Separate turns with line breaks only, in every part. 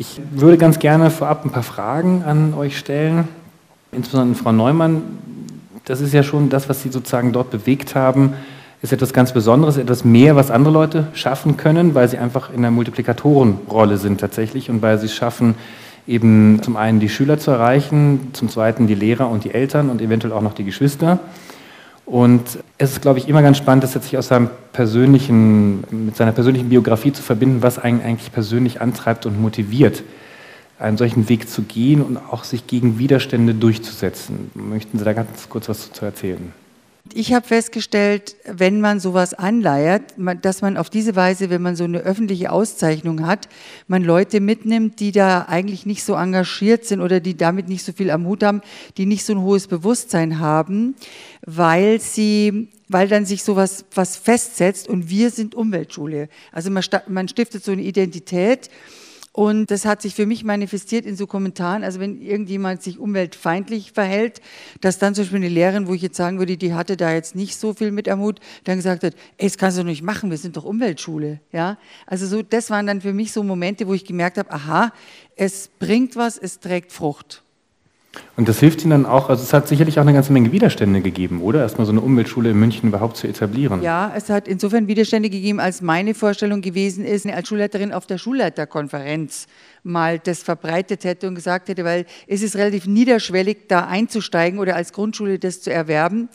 Ich würde ganz gerne vorab ein paar Fragen an euch stellen, insbesondere an Frau Neumann. Das ist ja schon das, was Sie sozusagen dort bewegt haben, ist etwas ganz Besonderes, etwas mehr, was andere Leute schaffen können, weil sie einfach in der Multiplikatorenrolle sind tatsächlich und weil sie es schaffen, eben zum einen die Schüler zu erreichen, zum zweiten die Lehrer und die Eltern und eventuell auch noch die Geschwister. Und es ist, glaube ich, immer ganz spannend, das jetzt sich aus seinem persönlichen, mit seiner persönlichen Biografie zu verbinden, was einen eigentlich persönlich antreibt und motiviert, einen solchen Weg zu gehen und auch sich gegen Widerstände durchzusetzen. Möchten Sie da ganz kurz was zu erzählen?
Ich habe festgestellt, wenn man sowas anleiert, dass man auf diese Weise, wenn man so eine öffentliche Auszeichnung hat, man Leute mitnimmt, die da eigentlich nicht so engagiert sind oder die damit nicht so viel am Hut haben, die nicht so ein hohes Bewusstsein haben, weil sie weil dann sich sowas was festsetzt und wir sind Umweltschule. Also man, man stiftet so eine Identität und das hat sich für mich manifestiert in so Kommentaren, also wenn irgendjemand sich umweltfeindlich verhält, dass dann zum Beispiel eine Lehrerin, wo ich jetzt sagen würde, die hatte da jetzt nicht so viel mit Hut, dann gesagt hat, ey, das kannst du nicht machen, wir sind doch Umweltschule. Ja? Also so, das waren dann für mich so Momente, wo ich gemerkt habe, aha, es bringt was, es trägt Frucht.
Und das hilft Ihnen dann auch, also es hat sicherlich auch eine ganze Menge Widerstände gegeben, oder? Erstmal so eine Umweltschule in München überhaupt zu etablieren.
Ja, es hat insofern Widerstände gegeben, als meine Vorstellung gewesen ist, als Schulleiterin auf der Schulleiterkonferenz mal das verbreitet hätte und gesagt hätte, weil es ist relativ niederschwellig, da einzusteigen oder als Grundschule das zu erwerben.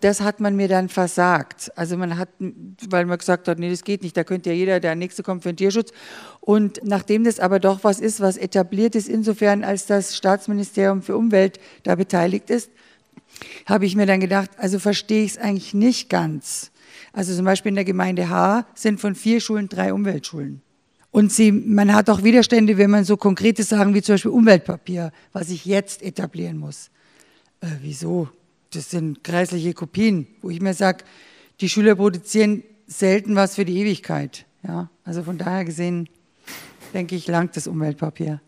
Das hat man mir dann versagt. Also man hat, weil man gesagt hat, nee, das geht nicht, da könnte ja jeder, der nächste kommt für den Tierschutz. Und nachdem das aber doch was ist, was etabliert ist, insofern als das Staatsministerium für Umwelt da beteiligt ist, habe ich mir dann gedacht, also verstehe ich es eigentlich nicht ganz. Also zum Beispiel in der Gemeinde H sind von vier Schulen drei Umweltschulen. Und sie, man hat auch Widerstände, wenn man so konkrete Sachen wie zum Beispiel Umweltpapier, was ich jetzt etablieren muss. Äh, wieso? Das sind kreisliche Kopien, wo ich mir sage, die Schüler produzieren selten was für die Ewigkeit. Ja, also von daher gesehen, denke ich, langt das Umweltpapier.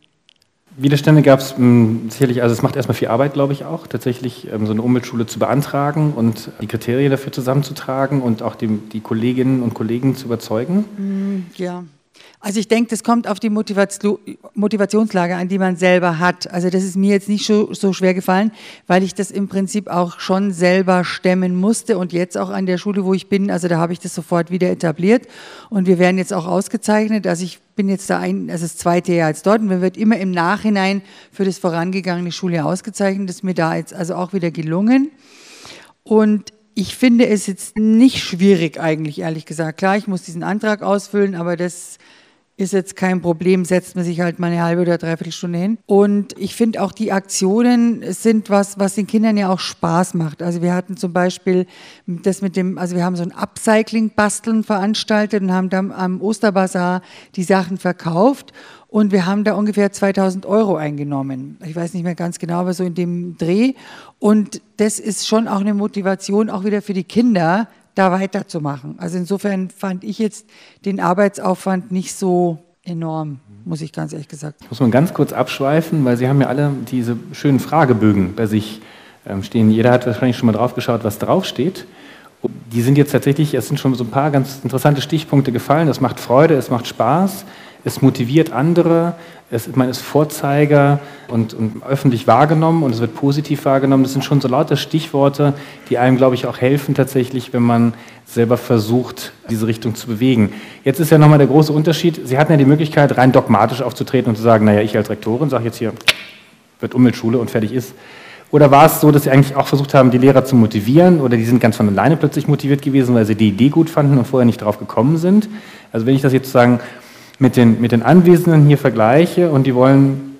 Widerstände gab es hm, sicherlich, also es macht erstmal viel Arbeit, glaube ich auch, tatsächlich ähm, so eine Umweltschule zu beantragen und die Kriterien dafür zusammenzutragen und auch die, die Kolleginnen und Kollegen zu überzeugen.
Hm, ja, also ich denke, das kommt auf die Motivationslage an, die man selber hat. Also das ist mir jetzt nicht so, so, schwer gefallen, weil ich das im Prinzip auch schon selber stemmen musste und jetzt auch an der Schule, wo ich bin, also da habe ich das sofort wieder etabliert und wir werden jetzt auch ausgezeichnet. Also ich bin jetzt da ein, also das zweite Jahr jetzt dort und man wird immer im Nachhinein für das vorangegangene Schuljahr ausgezeichnet. Das ist mir da jetzt also auch wieder gelungen. Und ich finde es jetzt nicht schwierig eigentlich, ehrlich gesagt. Klar, ich muss diesen Antrag ausfüllen, aber das ist jetzt kein Problem, setzt man sich halt mal eine halbe oder dreiviertel Stunde hin. Und ich finde auch die Aktionen sind was, was den Kindern ja auch Spaß macht. Also wir hatten zum Beispiel das mit dem, also wir haben so ein Upcycling-Basteln veranstaltet und haben dann am Osterbazar die Sachen verkauft. Und wir haben da ungefähr 2000 Euro eingenommen. Ich weiß nicht mehr ganz genau, aber so in dem Dreh. Und das ist schon auch eine Motivation, auch wieder für die Kinder, da weiterzumachen. Also insofern fand ich jetzt den Arbeitsaufwand nicht so enorm, muss ich ganz ehrlich gesagt.
Ich muss man ganz kurz abschweifen, weil Sie haben ja alle diese schönen Fragebögen bei sich ähm, stehen. Jeder hat wahrscheinlich schon mal drauf geschaut, was draufsteht. Die sind jetzt tatsächlich, es sind schon so ein paar ganz interessante Stichpunkte gefallen. Es macht Freude, es macht Spaß, es motiviert andere, es, man ist Vorzeiger und, und, öffentlich wahrgenommen und es wird positiv wahrgenommen. Das sind schon so lauter Stichworte, die einem, glaube ich, auch helfen tatsächlich, wenn man selber versucht, diese Richtung zu bewegen. Jetzt ist ja nochmal der große Unterschied. Sie hatten ja die Möglichkeit, rein dogmatisch aufzutreten und zu sagen, naja, ich als Rektorin sage jetzt hier, wird Umweltschule und fertig ist. Oder war es so, dass Sie eigentlich auch versucht haben, die Lehrer zu motivieren oder die sind ganz von alleine plötzlich motiviert gewesen, weil sie die Idee gut fanden und vorher nicht drauf gekommen sind? Also wenn ich das jetzt sozusagen mit den, mit den Anwesenden hier vergleiche und die wollen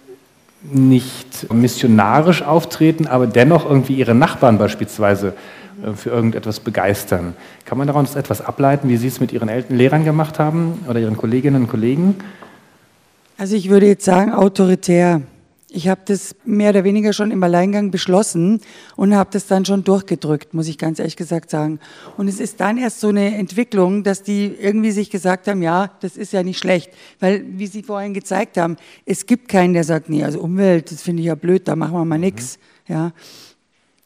nicht missionarisch auftreten, aber dennoch irgendwie ihre Nachbarn beispielsweise äh, für irgendetwas begeistern. Kann man daraus etwas ableiten, wie Sie es mit Ihren Eltern, Lehrern gemacht haben oder Ihren Kolleginnen und Kollegen?
Also ich würde jetzt sagen autoritär. Ich habe das mehr oder weniger schon im Alleingang beschlossen und habe das dann schon durchgedrückt, muss ich ganz ehrlich gesagt sagen. Und es ist dann erst so eine Entwicklung, dass die irgendwie sich gesagt haben, ja, das ist ja nicht schlecht. Weil, wie Sie vorhin gezeigt haben, es gibt keinen, der sagt, nee, also Umwelt, das finde ich ja blöd, da machen wir mal nichts. Mhm. Ja.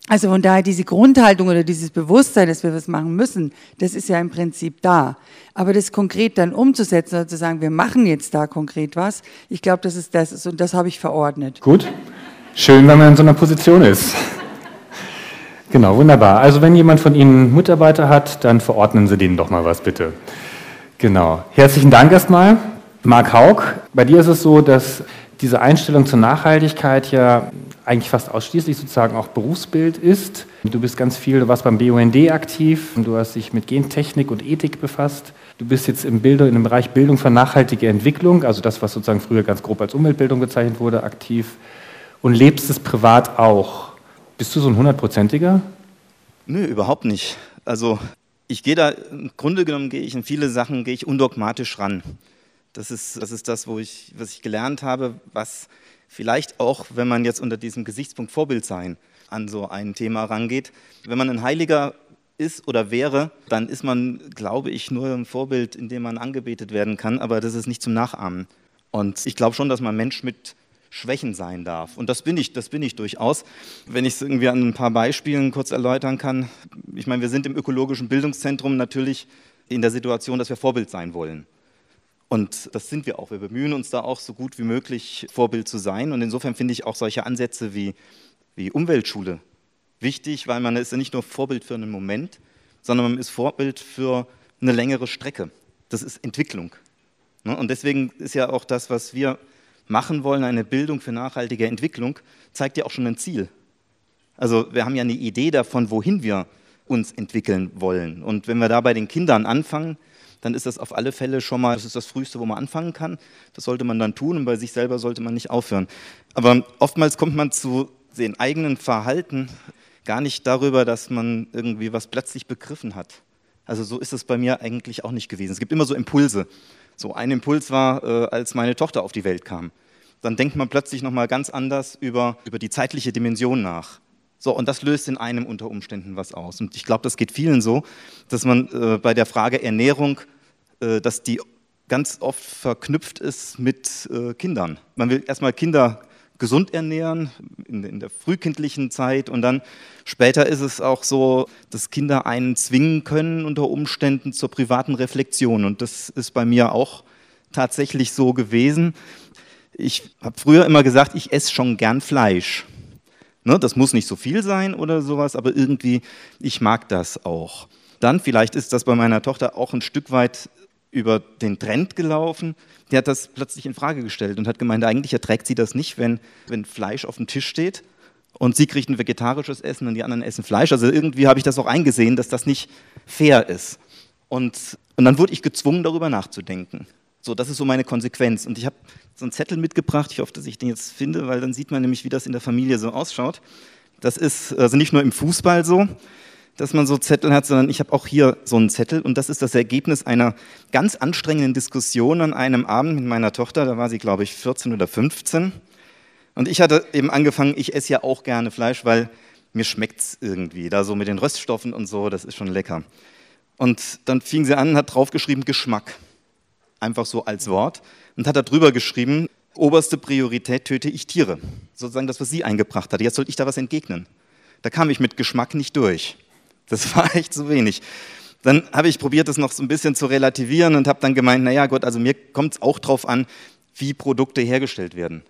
Also von daher diese Grundhaltung oder dieses Bewusstsein, dass wir was machen müssen, das ist ja im Prinzip da. Aber das konkret dann umzusetzen oder zu sagen, wir machen jetzt da konkret was, ich glaube, das ist das und das habe ich verordnet.
Gut, schön, wenn man in so einer Position ist. Genau, wunderbar. Also wenn jemand von Ihnen Mitarbeiter hat, dann verordnen Sie denen doch mal was, bitte. Genau. Herzlichen Dank erstmal. Marc Haug, bei dir ist es so, dass diese Einstellung zur Nachhaltigkeit ja eigentlich fast ausschließlich sozusagen auch Berufsbild ist. Du bist ganz viel, du warst beim BUND aktiv, du hast dich mit Gentechnik und Ethik befasst. Du bist jetzt im, Bildung, dem Bereich Bildung für nachhaltige Entwicklung, also das, was sozusagen früher ganz grob als Umweltbildung bezeichnet wurde, aktiv und lebst es privat auch. Bist du so ein hundertprozentiger?
Nö, überhaupt nicht. Also ich gehe da, im Grunde genommen gehe ich in viele Sachen, gehe ich undogmatisch ran. Das ist, das ist das, wo ich, was ich gelernt habe, was vielleicht auch, wenn man jetzt unter diesem Gesichtspunkt Vorbild sein an so ein Thema rangeht, wenn man ein Heiliger ist oder wäre, dann ist man, glaube ich, nur ein Vorbild, in dem man angebetet werden kann, aber das ist nicht zum Nachahmen. Und ich glaube schon, dass man Mensch mit Schwächen sein darf. Und das bin ich, das bin ich durchaus. Wenn ich es irgendwie an ein paar Beispielen kurz erläutern kann. Ich meine, wir sind im ökologischen Bildungszentrum natürlich in der Situation, dass wir Vorbild sein wollen. Und das sind wir auch. Wir bemühen uns da auch so gut wie möglich Vorbild zu sein. Und insofern finde ich auch solche Ansätze wie, wie Umweltschule wichtig, weil man ist ja nicht nur Vorbild für einen Moment, sondern man ist Vorbild für eine längere Strecke. Das ist Entwicklung. Ne? Und deswegen ist ja auch das, was wir machen wollen, eine Bildung für nachhaltige Entwicklung, zeigt ja auch schon ein Ziel. Also wir haben ja eine Idee davon, wohin wir uns entwickeln wollen. Und wenn wir da bei den Kindern anfangen, dann ist das auf alle Fälle schon mal, das ist das Früheste, wo man anfangen kann. Das sollte man dann tun und bei sich selber sollte man nicht aufhören. Aber oftmals kommt man zu den eigenen Verhalten gar nicht darüber, dass man irgendwie was plötzlich begriffen hat. Also so ist es bei mir eigentlich auch nicht gewesen. Es gibt immer so Impulse. So ein Impuls war, äh, als meine Tochter auf die Welt kam. Dann denkt man plötzlich nochmal ganz anders über, über die zeitliche Dimension nach. So, und das löst in einem unter Umständen was aus. Und ich glaube, das geht vielen so, dass man äh, bei der Frage Ernährung äh, dass die ganz oft verknüpft ist mit äh, Kindern. Man will erstmal Kinder gesund ernähren in, in, der frühkindlichen Zeit und dann später ist es auch so, dass Kinder einen zwingen können unter Umständen zur privaten Reflexion und das ist bei mir auch tatsächlich so gewesen. Ich habe früher immer gesagt, ich esse schon gern Fleisch. Ne, das muss nicht so viel sein oder sowas, aber irgendwie, ich mag das auch. Dann, vielleicht ist das bei meiner Tochter auch ein Stück weit über den Trend gelaufen, der hat das plötzlich in Frage gestellt und hat gemeint, eigentlich erträgt sie das nicht, wenn, wenn Fleisch auf dem Tisch steht und sie kriegt ein vegetarisches Essen und die anderen essen Fleisch. Also irgendwie habe ich das auch eingesehen, dass das nicht fair ist. Und, und dann wurde ich gezwungen, darüber nachzudenken. So, das ist so meine Konsequenz. Und ich habe so einen Zettel mitgebracht, ich hoffe, dass ich den jetzt finde, weil dann sieht man nämlich, wie das in der Familie so ausschaut. Das ist also nicht nur im Fußball so, dass man so Zettel hat, sondern ich habe auch hier so einen Zettel und das ist das Ergebnis einer ganz anstrengenden Diskussion an einem Abend mit meiner Tochter, da war sie, glaube ich, 14 oder 15. Und ich hatte eben angefangen, ich esse ja auch gerne Fleisch, weil mir schmeckt es irgendwie, da so mit den Röststoffen und so, das ist schon lecker. Und dann fing sie an, hat draufgeschrieben Geschmack, einfach so als Wort, und hat da drüber geschrieben, oberste Priorität töte ich Tiere. Sozusagen das, was sie eingebracht hat. Jetzt sollte ich da was entgegnen. Da kam ich mit Geschmack nicht durch. Das war echt zu wenig. Dann habe ich probiert, das noch so ein bisschen zu relativieren und habe dann gemeint, naja Gott, also mir kommt es auch darauf an, wie Produkte hergestellt werden.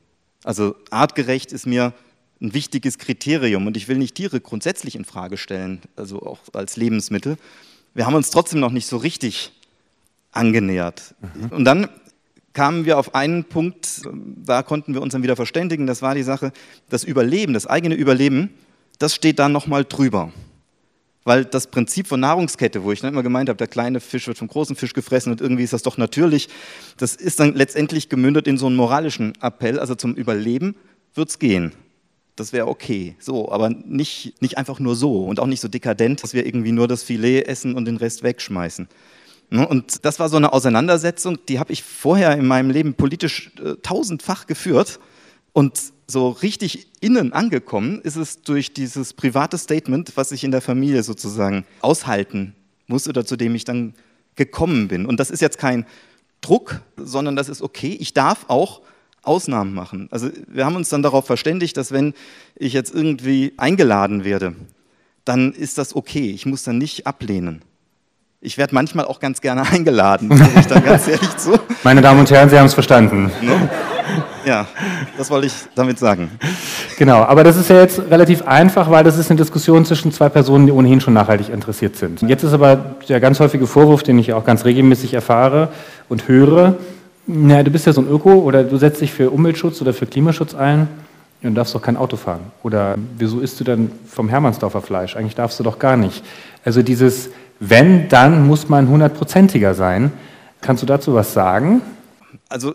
Also artgerecht ist mir ein wichtiges Kriterium und ich will nicht Tiere grundsätzlich in Frage stellen, also auch als Lebensmittel. Wir haben uns trotzdem noch nicht so richtig angenähert. Mhm. Und dann kamen wir auf einen Punkt, da konnten wir uns dann wieder verständigen, das war die Sache, das Überleben, das eigene Überleben, das steht da nochmal drüber weil das Prinzip von Nahrungskette, wo ich dann immer gemeint habe, der kleine Fisch wird vom großen Fisch gefressen und irgendwie ist das doch natürlich, das ist dann letztendlich gemündet in so einen moralischen Appell, also zum Überleben wird es gehen. Das wäre okay, so, aber nicht, nicht einfach nur so und auch nicht so dekadent, dass wir irgendwie nur das Filet essen und den Rest wegschmeißen. Ne, und das war so eine Auseinandersetzung, die habe ich vorher in meinem Leben politisch äh, tausendfach geführt und so richtig innen angekommen ist es durch dieses private Statement, was ich in der Familie sozusagen aushalten muss oder zu dem ich dann gekommen bin. Und das ist jetzt kein Druck, sondern das ist okay. Ich darf auch Ausnahmen machen. Also wir haben uns dann darauf verständigt, dass wenn ich jetzt irgendwie eingeladen werde, dann ist das okay. Ich muss dann nicht ablehnen. Ich werde manchmal auch ganz gerne eingeladen, ich dann ganz ehrlich zu.
Meine Damen und Herren, Sie haben es verstanden.
Ne? Ja, das wollte ich damit sagen.
Genau, aber das ist ja jetzt relativ einfach, weil das ist eine Diskussion zwischen zwei Personen, die ohnehin schon nachhaltig interessiert sind. Jetzt ist aber der ganz häufige Vorwurf, den ich auch ganz regelmäßig erfahre und höre, na, du bist ja so ein Öko oder du setzt dich für Umweltschutz oder für Klimaschutz ein und darfst doch kein Auto fahren. Oder wieso isst du dann vom Hermannsdorfer Fleisch? Eigentlich darfst du doch gar nicht. Also dieses wenn, dann muss man hundertprozentiger sein. Kannst du dazu was sagen?
Also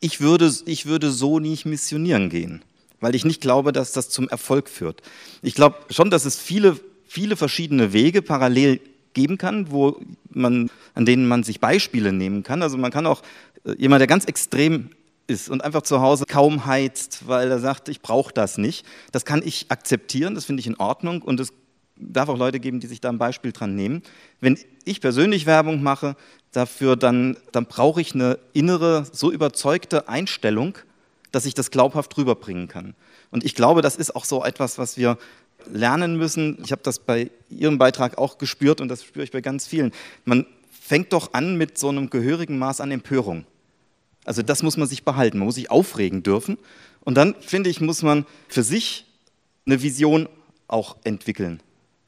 ich würde, ich würde so nicht missionieren gehen, weil ich nicht glaube, dass das zum Erfolg führt. Ich glaube schon, dass es viele, viele verschiedene Wege parallel geben kann, wo man, an denen man sich Beispiele nehmen kann. Also man kann auch äh, jemand, der ganz extrem ist und einfach zu Hause kaum heizt, weil er sagt, ich brauche das nicht. Das kann ich akzeptieren, das finde ich in Ordnung und es darf auch Leute geben, die sich da ein Beispiel dran nehmen. Wenn ich persönlich Werbung mache dafür, dann, dann brauche ich eine innere, so überzeugte Einstellung, dass ich das glaubhaft rüberbringen kann. Und ich glaube, das ist auch so etwas, was wir lernen müssen. Ich habe das bei Ihrem Beitrag auch gespürt und das spüre ich bei ganz vielen. Man fängt doch an mit so einem gehörigen Maß an Empörung. Also das muss man sich behalten, man muss sich aufregen dürfen. Und dann, finde ich, muss man für sich eine Vision auch entwickeln.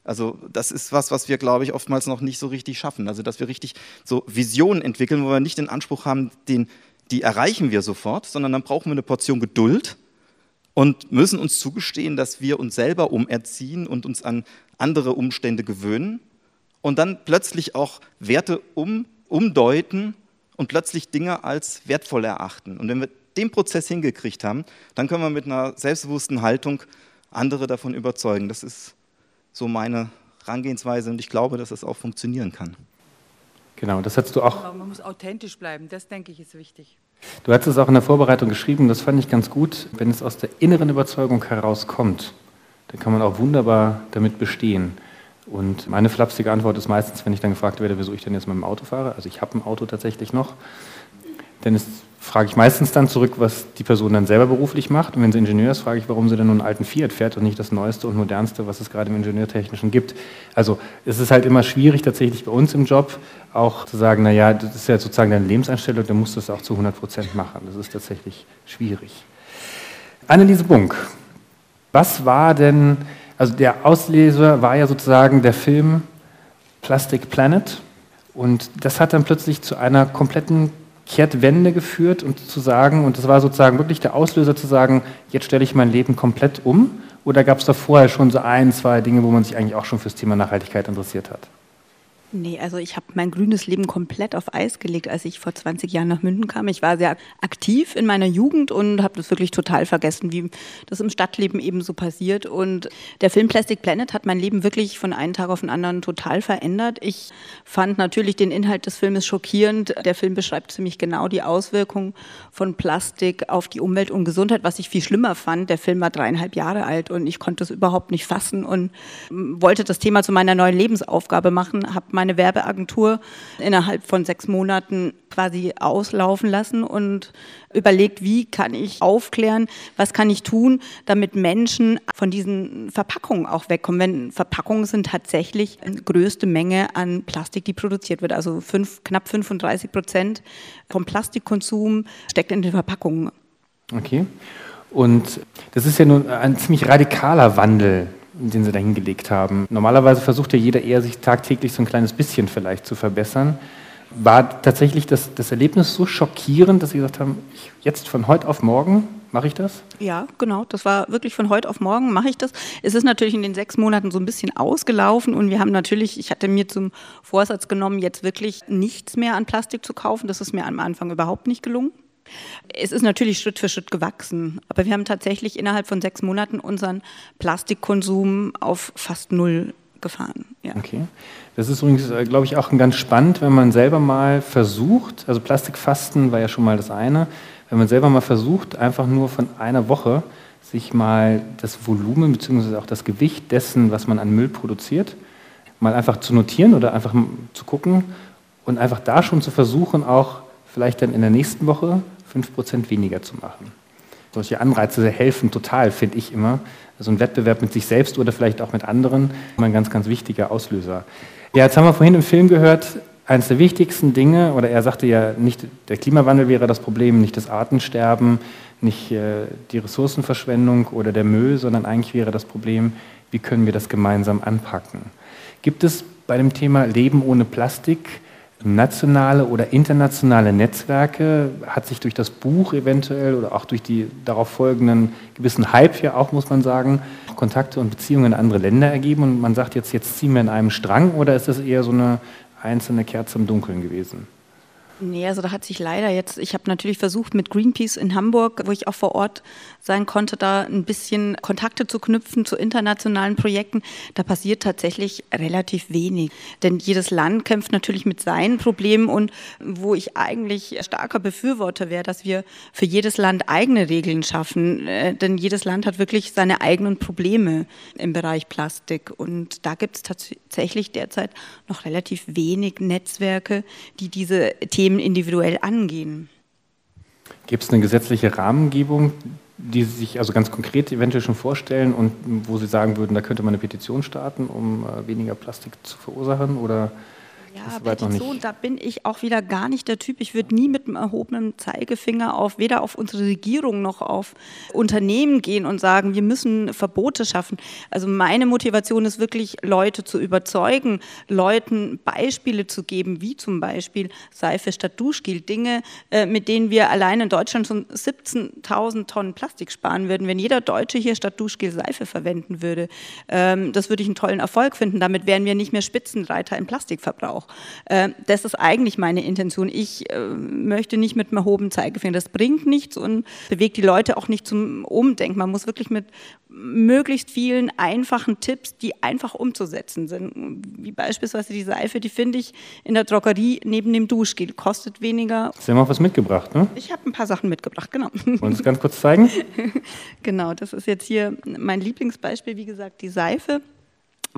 Also das ist was, was wir, glaube ich, oftmals noch nicht so richtig schaffen. Also dass wir richtig so Visionen entwickeln, wo wir nicht den Anspruch haben, den, die erreichen wir sofort, sondern dann brauchen wir eine Portion Geduld und müssen uns zugestehen, dass wir uns selber umerziehen und uns an andere Umstände gewöhnen und dann plötzlich auch Werte um, umdeuten und plötzlich Dinge als wertvoll erachten. Und wenn wir den Prozess hingekriegt haben, dann können wir mit einer selbstbewussten Haltung andere davon überzeugen. Das ist so meine Herangehensweise und ich glaube, dass das auch funktionieren kann.
Genau, das hast du auch.
Man muss authentisch bleiben, das denke ich ist wichtig.
Du hast es auch in der Vorbereitung geschrieben, das fand ich ganz gut. Wenn es aus der inneren Überzeugung herauskommt, dann kann man auch wunderbar damit bestehen. Und meine flapsige Antwort ist meistens, wenn ich dann gefragt werde, wieso ich denn jetzt mit dem Auto fahre, also ich habe ein Auto tatsächlich noch, denn es frage ich meistens dann zurück, was die Person dann selber beruflich macht. Und wenn sie Ingenieur ist, frage ich, warum sie dann nur einen alten Fiat fährt und nicht das Neueste und Modernste, was es gerade im Ingenieurtechnischen gibt. Also es ist halt immer schwierig tatsächlich bei uns im Job auch zu sagen, naja, das ist ja sozusagen deine Lebenseinstellung, dann musst du es auch zu 100 Prozent machen. Das ist tatsächlich schwierig. Anneliese Bunk, was war denn, also der Auslöser war ja sozusagen der Film Plastic Planet und das hat dann plötzlich zu einer kompletten Kehrtwende geführt und zu sagen, und das war sozusagen wirklich der Auslöser zu sagen, jetzt stelle ich mein Leben komplett um? Oder gab es da vorher schon so ein, zwei Dinge, wo man sich eigentlich auch schon fürs Thema Nachhaltigkeit interessiert hat?
Nee, also ich habe mein grünes Leben komplett auf Eis gelegt, als ich vor 20 Jahren nach München kam. Ich war sehr aktiv in meiner Jugend und habe das wirklich total vergessen, wie das im Stadtleben eben so passiert. Und der Film Plastic Planet hat mein Leben wirklich von einem Tag auf den anderen total verändert. Ich fand natürlich den Inhalt des Filmes schockierend. Der Film beschreibt ziemlich genau die Auswirkungen von Plastik auf die Umwelt und Gesundheit, was ich viel schlimmer fand. Der Film war dreieinhalb Jahre alt und ich konnte es überhaupt nicht fassen und wollte das Thema zu meiner neuen Lebensaufgabe machen, habe meine Werbeagentur innerhalb von sechs Monaten quasi auslaufen lassen und überlegt, wie kann ich aufklären, was kann ich tun, damit Menschen von diesen Verpackungen auch wegkommen. Wenn Verpackungen sind tatsächlich eine größte Menge an Plastik, die produziert wird. Also fünf, knapp 35 Prozent vom Plastikkonsum steckt in den Verpackungen.
Okay. Und das ist ja nun ein ziemlich radikaler Wandel, den sie da hingelegt haben. Normalerweise versucht ja jeder eher, sich tagtäglich so ein kleines bisschen vielleicht zu verbessern. War tatsächlich das, das Erlebnis so schockierend, dass Sie gesagt haben, ich, jetzt von heute auf morgen mache ich das?
Ja, genau. Das war wirklich von heute auf morgen mache ich das. Es ist natürlich in den sechs Monaten so ein bisschen ausgelaufen und wir haben natürlich, ich hatte mir zum Vorsatz genommen, jetzt wirklich nichts mehr an Plastik zu kaufen. Das ist mir am Anfang überhaupt nicht gelungen. Es ist natürlich Schritt für Schritt gewachsen, aber wir haben tatsächlich innerhalb von sechs Monaten unseren Plastikkonsum auf fast null gefahren.
Ja. Okay. Das ist übrigens, äh, glaube ich, auch ganz spannend, wenn man selber mal versucht, also Plastikfasten war ja schon mal das eine, wenn man selber mal versucht, einfach nur von einer Woche sich mal das Volumen bzw. auch das Gewicht dessen, was man an Müll produziert, mal einfach zu notieren oder einfach zu gucken und einfach da schon zu versuchen, auch vielleicht dann in der nächsten Woche 5% weniger zu machen. Solche Anreize helfen total, finde ich immer. Also ein Wettbewerb mit sich selbst oder vielleicht auch mit anderen, immer ein ganz, ganz wichtiger Auslöser. Ja, jetzt haben wir vorhin im Film gehört, eines der wichtigsten Dinge, oder er sagte ja, nicht der Klimawandel wäre das Problem, nicht das Artensterben, nicht äh, die Ressourcenverschwendung oder der Müll, sondern eigentlich wäre das Problem, wie können wir das gemeinsam anpacken. Gibt es bei dem Thema Leben ohne Plastik nationale oder internationale Netzwerke? Hat sich durch das Buch eventuell oder auch durch die darauf folgenden gewissen Hype ja auch, muss man sagen, Kontakte und Beziehungen in andere Länder ergeben und man sagt jetzt, jetzt ziehen wir in einem Strang oder ist das eher so eine einzelne Kerze im Dunkeln gewesen?
Nee, also da hat sich leider jetzt, ich habe natürlich versucht mit Greenpeace in Hamburg, wo ich auch vor Ort sein konnte, da ein bisschen Kontakte zu knüpfen zu internationalen Projekten. Da passiert tatsächlich relativ wenig. Denn jedes Land kämpft natürlich mit seinen Problemen und wo ich eigentlich starker Befürworter wäre, dass wir für jedes Land eigene Regeln schaffen. Äh, denn jedes Land hat wirklich seine eigenen Probleme im Bereich Plastik. Und da gibt es tatsächlich derzeit noch relativ wenig Netzwerke, die diese Themen Themen individuell angehen.
Gibt es eine gesetzliche Rahmengebung, die Sie sich also ganz konkret eventuell schon vorstellen und wo Sie sagen würden, da könnte man eine Petition starten, um äh, weniger Plastik zu verursachen? Oder
ja, Petition, da bin ich auch wieder gar nicht der Typ. Ich würde nie mit einem erhobenen Zeigefinger auf weder auf unsere Regierung noch auf Unternehmen gehen und sagen, wir müssen Verbote schaffen. Also meine Motivation ist wirklich, Leute zu überzeugen, Leuten Beispiele zu geben, wie zum Beispiel Seife statt Duschgel, Dinge, äh, mit denen wir allein in Deutschland schon 17.000 Tonnen Plastik sparen würden, wenn jeder Deutsche hier statt Duschgel Seife verwenden würde. Ähm, das würde ich einen tollen Erfolg finden. Damit wären wir nicht mehr Spitzenreiter im Plastikverbrauch auch. Äh, das ist eigentlich meine Intention. Ich äh, möchte nicht mit einem erhobenen Zeigefinger, das bringt nichts und bewegt die Leute auch nicht zum Umdenken. Man muss wirklich mit möglichst vielen einfachen Tipps, die einfach umzusetzen sind. Wie beispielsweise die Seife, die finde ich in der Drogerie neben dem Duschgel, kostet weniger.
Sie haben auch was mitgebracht, ne?
Ich habe ein paar Sachen mitgebracht, genau.
Wollen Sie es ganz kurz zeigen?
genau, das ist jetzt hier mein Lieblingsbeispiel, wie gesagt, die Seife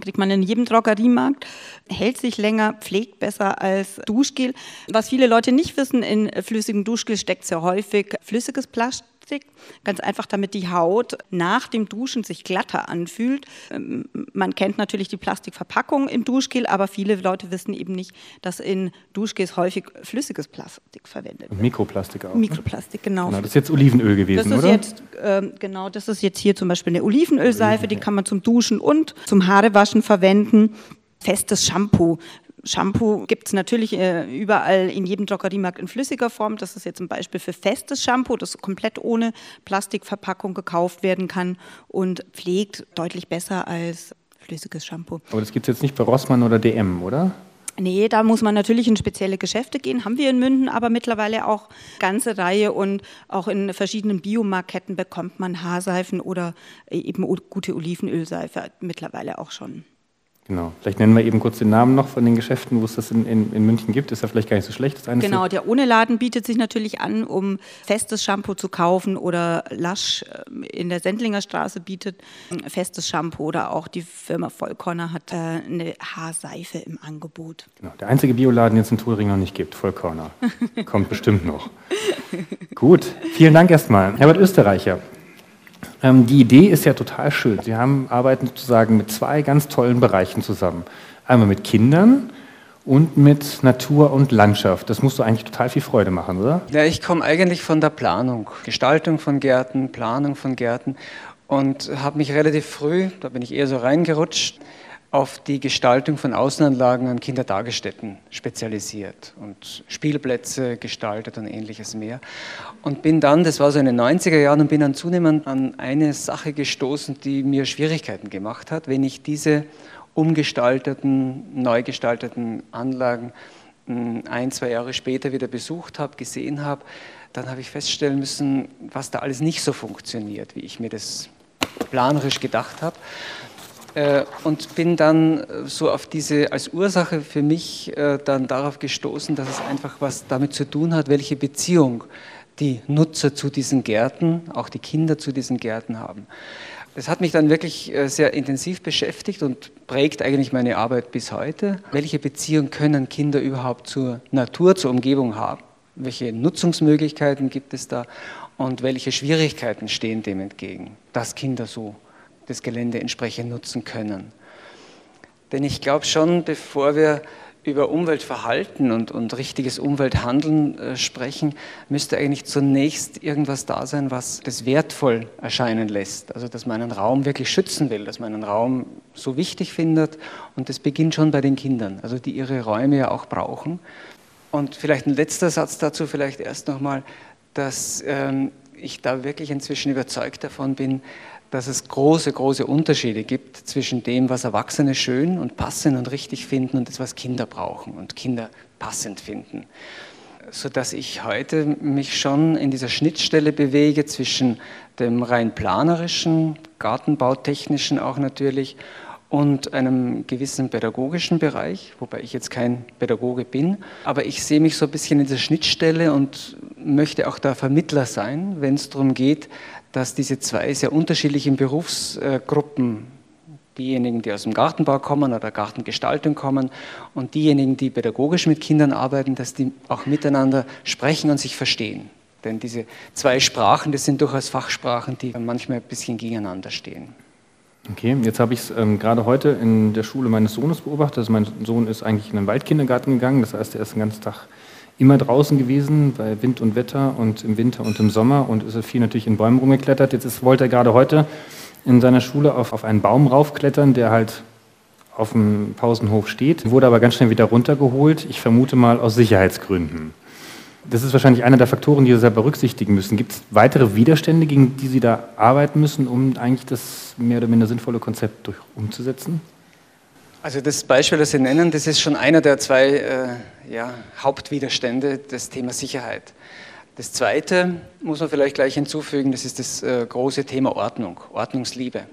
kriegt man in jedem Drogeriemarkt, hält sich länger, pflegt besser als Duschgel. Was viele Leute nicht wissen, in flüssigem Duschgel steckt sehr häufig flüssiges Plastik Plastik, ganz einfach, damit die Haut nach dem Duschen sich glatter anfühlt. Ähm, man kennt natürlich die Plastikverpackung im Duschgel, aber viele Leute wissen eben nicht, dass in Duschgels häufig flüssiges Plastik verwendet wird.
Mikroplastik auch.
Ne? Mikroplastik, genau.
genau. Das ist jetzt Olivenöl gewesen,
das ist
oder?
Jetzt, äh, genau, das ist jetzt hier zum Beispiel eine Olivenölseife, die kann man zum Duschen und zum Haarewaschen verwenden festes Shampoo. Shampoo gibt es natürlich äh, überall in jedem Drogeriemarkt in flüssiger Form. Das ist jetzt ein Beispiel für festes Shampoo, das komplett ohne Plastikverpackung gekauft werden kann und pflegt deutlich besser als flüssiges Shampoo.
Aber das gibt es jetzt nicht bei Rossmann oder DM, oder?
Nee, da muss man natürlich in spezielle Geschäfte gehen, haben wir in Münden, aber mittlerweile auch ganze Reihe und auch in verschiedenen Biomarketten bekommt man Haarseifen oder eben gute Olivenölseife mittlerweile auch schon.
Genau. Vielleicht nennen wir eben kurz den Namen noch von den Geschäften, wo es das in, in, in München gibt. Ist ja vielleicht gar nicht so schlecht.
genau, der ohne Laden bietet sich natürlich an, um festes Shampoo zu kaufen oder Lasch äh, in der Sendlinger Straße bietet festes Shampoo oder auch die Firma Vollkorner hat äh, eine Haarseife im Angebot.
Genau, der einzige Bioladen, den es in Thüringen noch nicht gibt, Vollkorner. Kommt bestimmt noch. Gut, vielen Dank erstmal. Herbert Österreicher, ähm, die Idee ist ja total schön. Sie haben, arbeiten sozusagen mit zwei ganz tollen Bereichen zusammen. Einmal mit Kindern und mit Natur und Landschaft. Das muss doch eigentlich total viel Freude machen, oder?
Ja, ich komme eigentlich von der Planung, Gestaltung von Gärten, Planung von Gärten und habe mich relativ früh, da bin ich eher so reingerutscht, auf die Gestaltung von Außenanlagen an Kindertagesstätten spezialisiert und Spielplätze gestaltet und ähnliches mehr. Und bin dann, das war so in den 90er Jahren, und bin dann zunehmend an eine Sache gestoßen, die mir Schwierigkeiten gemacht hat, wenn ich diese umgestalteten, neu gestalteten Anlagen hm, ein, zwei Jahre später wieder besucht habe, gesehen habe, dann habe ich feststellen müssen, was da alles nicht so funktioniert, wie ich mir das planerisch gedacht habe. Äh, und bin dann äh, so auf diese, als Ursache für mich äh, dann darauf gestoßen, dass es einfach was damit zu tun hat, welche Beziehung die Nutzer zu diesen Gärten, auch die Kinder zu diesen Gärten haben. Das hat mich dann wirklich sehr intensiv beschäftigt und prägt eigentlich meine Arbeit bis heute. Welche Beziehung können Kinder überhaupt zur Natur, zur Umgebung haben? Welche Nutzungsmöglichkeiten gibt es da? und welche Schwierigkeiten stehen dem entgegen, dass Kinder so das Gelände entsprechend nutzen können. Denn ich glaube schon, bevor wir über Umweltverhalten und, und richtiges Umwelthandeln äh, sprechen, müsste eigentlich zunächst irgendwas da sein, was das wertvoll erscheinen lässt. Also dass man einen Raum wirklich schützen will, dass man einen Raum so wichtig findet. Und das beginnt schon bei den Kindern, also die ihre Räume ja auch brauchen. Und vielleicht ein letzter Satz dazu, vielleicht erst nochmal, dass ähm, ich da wirklich inzwischen überzeugt davon bin, dass es große, große Unterschiede gibt zwischen dem, was Erwachsene schön und passend und richtig finden und das, was Kinder brauchen und Kinder passend finden. Sodass ich heute mich schon in dieser Schnittstelle bewege zwischen dem rein planerischen, gartenbautechnischen auch natürlich und einem gewissen pädagogischen Bereich, wobei ich jetzt kein Pädagoge bin. Aber ich sehe mich so ein bisschen in dieser Schnittstelle und möchte auch da Vermittler sein, wenn es darum geht, dass diese zwei sehr unterschiedlichen Berufsgruppen, diejenigen, die aus dem Gartenbau kommen oder Gartengestaltung kommen und diejenigen, die pädagogisch mit Kindern arbeiten, dass die auch miteinander sprechen und sich verstehen. Denn diese zwei Sprachen, das sind durchaus Fachsprachen, die manchmal ein bisschen gegeneinander stehen.
Okay, jetzt habe ich es ähm, gerade heute in der Schule meines Sohnes beobachtet. Also mein Sohn ist eigentlich in einen Waldkindergarten gegangen, das heißt, er ist den ganzen Tag immer draußen gewesen bei Wind und Wetter und im Winter und im Sommer und ist viel natürlich in Bäumen rumgeklettert. Jetzt ist, wollte er gerade heute in seiner Schule auf, auf einen Baum raufklettern, der halt auf dem Pausenhof steht, wurde aber ganz schnell wieder runtergeholt. Ich vermute mal aus Sicherheitsgründen. Das ist wahrscheinlich einer der Faktoren, die Sie selber berücksichtigen müssen. Gibt es weitere Widerstände, gegen die Sie da arbeiten müssen, um eigentlich das mehr oder minder sinnvolle Konzept durch, umzusetzen?
Also das Beispiel, das Sie nennen, das ist schon einer der zwei äh, ja, Hauptwiderstände, das Thema Sicherheit. Das Zweite muss man vielleicht gleich hinzufügen, das ist das äh, große Thema Ordnung, Ordnungsliebe.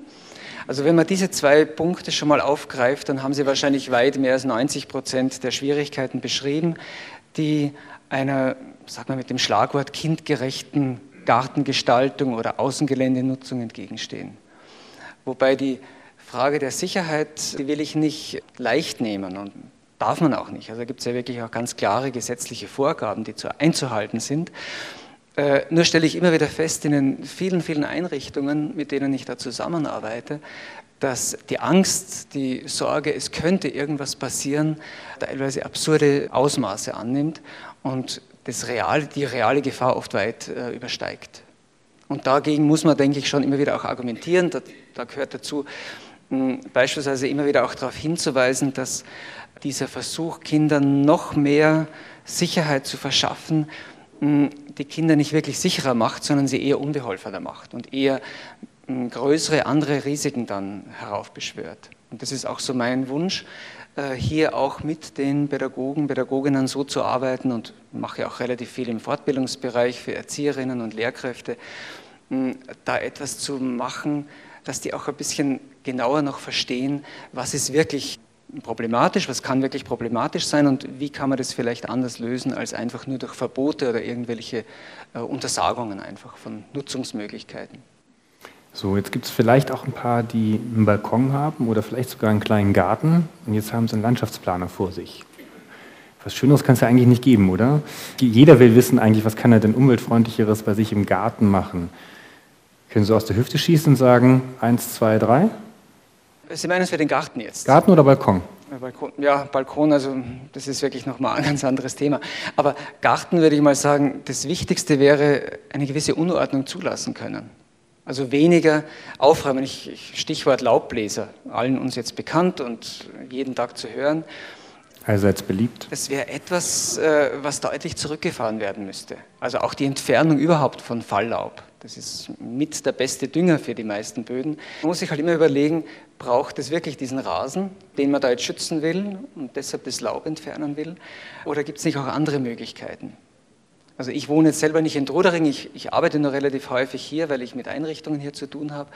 Also wenn man diese zwei Punkte schon mal aufgreift, dann haben Sie wahrscheinlich weit mehr als 90 Prozent der Schwierigkeiten beschrieben, die einer, sag mal mit dem Schlagwort kindgerechten Gartengestaltung oder Außengeländenutzung entgegenstehen. Wobei die Frage der Sicherheit, die will ich nicht leicht nehmen und darf man auch nicht. Also da gibt es ja wirklich auch ganz klare gesetzliche Vorgaben, die zu einzuhalten sind. Äh, nur stelle ich immer wieder fest in den vielen, vielen Einrichtungen, mit denen ich da zusammenarbeite, dass die Angst, die Sorge, es könnte irgendwas passieren, teilweise absurde Ausmaße annimmt und das reale, die reale Gefahr oft weit äh, übersteigt. Und dagegen muss man, denke ich, schon immer wieder auch argumentieren. Da, da gehört dazu, beispielsweise immer wieder auch darauf hinzuweisen, dass dieser Versuch, Kindern noch mehr Sicherheit zu verschaffen, die Kinder nicht wirklich sicherer macht, sondern sie eher unbeholfener macht und eher größere andere Risiken dann heraufbeschwört. Und das ist auch so mein Wunsch, äh, hier auch mit den Pädagogen, Pädagoginnen so zu arbeiten und mache auch relativ viel im Fortbildungsbereich für Erzieherinnen und Lehrkräfte, da etwas zu machen, dass die auch ein bisschen genauer noch verstehen, was ist wirklich problematisch, was kann wirklich problematisch sein und wie kann man das vielleicht anders lösen als einfach nur durch Verbote oder irgendwelche äh, Untersagungen einfach von Nutzungsmöglichkeiten.
So, jetzt gibt es vielleicht auch ein paar, die einen Balkon haben oder vielleicht sogar einen kleinen Garten und jetzt haben sie einen Landschaftsplaner vor sich. Was Schöneres kann es ja eigentlich nicht geben, oder? Jeder will wissen eigentlich, was kann er denn umweltfreundlicheres bei sich im Garten machen. Können Sie aus der Hüfte schießen und sagen, eins, zwei, drei?
Sie meinen es für den Garten jetzt?
Garten oder Balkon?
Balkon, ja, Balkon, also das ist wirklich nochmal ein ganz anderes Thema. Aber Garten würde ich mal sagen, das Wichtigste wäre, eine gewisse Unordnung zulassen können. Also weniger aufräumen. Ich, Stichwort Laubbläser, allen uns jetzt bekannt und jeden Tag zu hören.
Allseits beliebt.
Das wäre etwas, äh, was deutlich zurückgefahren werden müsste. Also auch die Entfernung überhaupt von Falllaub. Das ist mit der beste Dünger für die meisten Böden. Man muss sich halt immer überlegen, braucht es wirklich diesen Rasen, den man da jetzt schützen will und deshalb das Laub entfernen will? Oder gibt es nicht auch andere Möglichkeiten? Also ich wohne jetzt selber nicht in Trudering, ich, ich, arbeite nur relativ häufig hier, weil ich mit Einrichtungen hier zu tun habe.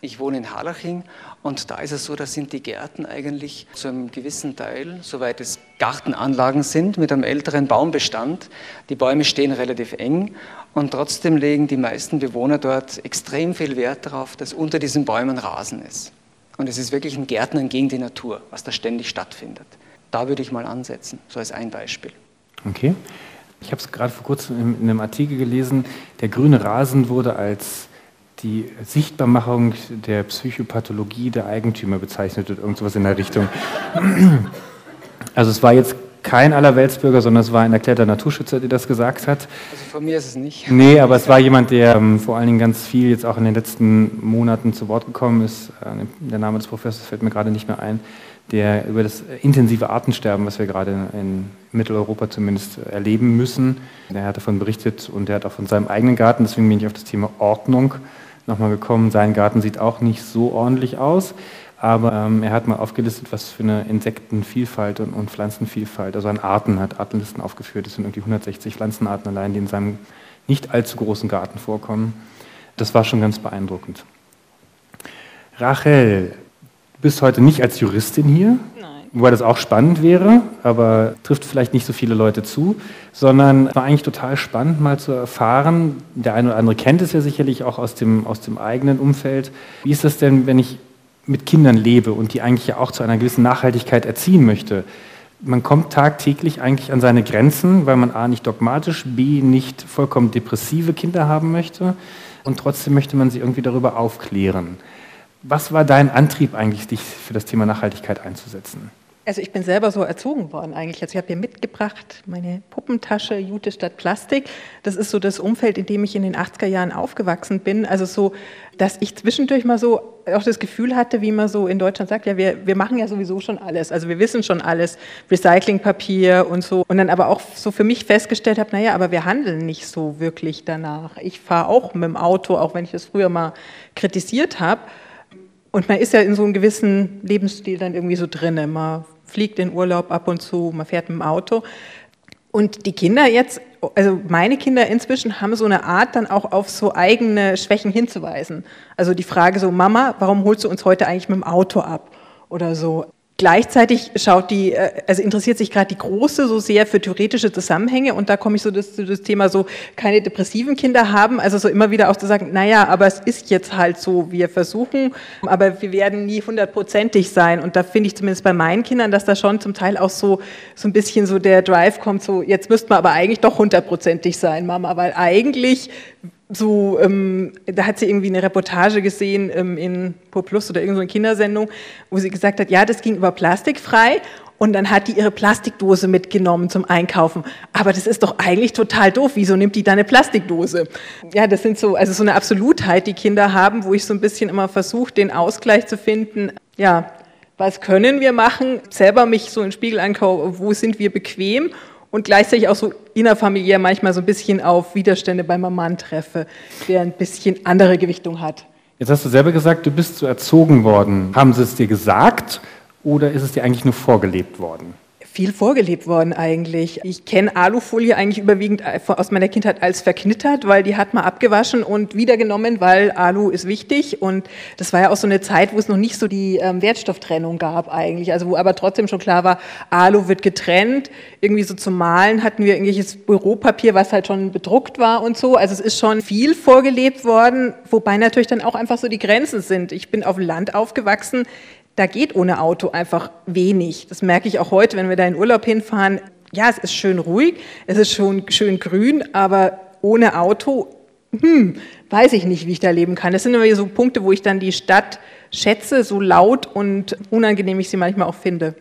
Ich wohne in Harlaching und da ist es so, da sind die Gärten eigentlich zu einem gewissen Teil, soweit es Gartenanlagen sind, mit einem älteren Baumbestand. Die Bäume stehen relativ eng und trotzdem legen die meisten Bewohner dort extrem viel Wert darauf, dass unter diesen Bäumen Rasen ist. Und es ist wirklich ein Gärtnern gegen die Natur, was da ständig stattfindet. Da würde ich mal ansetzen, so als ein Beispiel.
Okay. Ich habe es gerade vor kurzem in, in einem Artikel gelesen, der grüne Rasen wurde als die Sichtbarmachung der Psychopathologie der Eigentümer bezeichnet oder irgendwas in der Richtung. Also es war jetzt kein Allerweltsbürger, sondern es war ein erklärter Naturschützer, der das gesagt hat.
Also von mir ist es nicht.
Nee, aber es war jemand, der ähm, vor allen Dingen ganz viel jetzt auch in den letzten Monaten zu Wort gekommen ist. Äh, der Name des Professors fällt mir gerade nicht mehr ein, der über das intensive Artensterben, was wir gerade in Mitteleuropa zumindest erleben müssen, der hat davon berichtet und der hat auch von seinem eigenen Garten, deswegen bin ich auf das Thema Ordnung nochmal gekommen. Sein Garten sieht auch nicht so ordentlich aus. Aber ähm, er hat mal aufgelistet, was für eine Insektenvielfalt und, und, Pflanzenvielfalt, also an Arten, hat Artenlisten aufgeführt. Das sind irgendwie 160 Pflanzenarten allein, die in seinem nicht allzu großen Garten vorkommen. Das war schon ganz beeindruckend. Rachel, du bist heute nicht als Juristin hier, Nein. wobei das auch spannend wäre, aber trifft vielleicht nicht so viele Leute zu, sondern war eigentlich total spannend, mal zu erfahren. Der eine oder andere kennt es ja sicherlich auch aus dem, aus dem eigenen Umfeld. Wie ist das denn, wenn ich mit Kindern lebe und die eigentlich ja auch zu einer gewissen Nachhaltigkeit erziehen möchte. Man kommt tagtäglich eigentlich an seine Grenzen, weil man a nicht dogmatisch, b nicht vollkommen depressive Kinder haben möchte und trotzdem möchte man sie irgendwie darüber aufklären. Was war dein Antrieb eigentlich, dich für das Thema Nachhaltigkeit einzusetzen?
Also ich bin selber so erzogen worden eigentlich. Also ich habe hier mitgebracht meine Puppentasche Jute statt Plastik. Das ist so das Umfeld, in dem ich in den 80er Jahren aufgewachsen bin. Also so, dass ich zwischendurch mal so auch das Gefühl hatte, wie man so in Deutschland sagt, ja, wir, wir machen ja sowieso schon alles. Also wir wissen schon alles, Recyclingpapier und so. Und dann aber auch so für mich festgestellt habe, naja, aber wir handeln nicht so wirklich danach. Ich fahre auch mit dem Auto, auch wenn ich das früher mal kritisiert habe. Und man ist ja in so einem gewissen Lebensstil dann irgendwie so drin. Man fliegt in Urlaub ab und zu, man fährt mit dem Auto. Und die Kinder jetzt, also meine Kinder inzwischen haben so eine Art, dann auch auf so eigene Schwächen hinzuweisen. Also die Frage so, Mama, warum holst du uns heute eigentlich mit dem Auto ab? Oder so. Gleichzeitig schaut die, äh, also interessiert sich gerade die Große so sehr für theoretische Zusammenhänge und da komme ich so das, das Thema so, keine depressiven Kinder haben, also so immer wieder auch zu sagen, naja, aber es ist jetzt halt so, wir versuchen, aber wir werden nie hundertprozentig sein. Und da finde ich zumindest bei meinen Kindern, dass da schon zum Teil auch so, so ein bisschen so der Drive kommt, so jetzt müsste man aber eigentlich doch hundertprozentig sein, Mama, weil eigentlich so, ähm, da hat sie irgendwie eine Reportage gesehen ähm, in Pur Plus oder irgendeine Kindersendung, wo sie gesagt hat, ja, das ging über plastikfrei und dann hat die ihre Plastikdose mitgenommen zum Einkaufen. Aber das ist doch eigentlich total doof. Wieso nimmt die da eine Plastikdose? Ja, das sind so, also so eine Absolutheit, die Kinder haben, wo ich so ein bisschen immer versuche, den Ausgleich zu finden. Ja, was können wir machen? Selber mich so in den Spiegel anschaue, wo sind wir bequem? Und gleichzeitig auch so innerfamiliär manchmal so ein bisschen auf Widerstände bei meinem Mann treffe, der ein bisschen andere Gewichtung hat.
Jetzt hast du selber gesagt, du bist so erzogen worden. Haben sie es dir gesagt oder ist es dir eigentlich nur vorgelebt worden?
Viel vorgelebt worden eigentlich. Ich kenne Alufolie eigentlich überwiegend aus meiner Kindheit als verknittert, weil die hat man abgewaschen und wiedergenommen, weil Alu ist wichtig. Und das war ja auch so eine Zeit, wo es noch nicht so die ähm, Wertstofftrennung gab eigentlich. Also wo aber trotzdem schon klar war, Alu wird getrennt. Irgendwie so zum Malen hatten wir irgendwelches Büropapier, was halt schon bedruckt war und so. Also es ist schon viel vorgelebt worden, wobei natürlich dann auch einfach so die Grenzen sind. Ich bin auf dem Land aufgewachsen da geht ohne Auto einfach wenig. Das merke ich auch heute, wenn wir da in Urlaub hinfahren. Ja, es ist schön ruhig, es ist schon schön grün, aber ohne Auto, hm, weiß ich nicht, wie ich da leben kann. Das sind immer so Punkte, wo ich dann die Stadt schätze, so laut und unangenehm ich sie manchmal auch finde.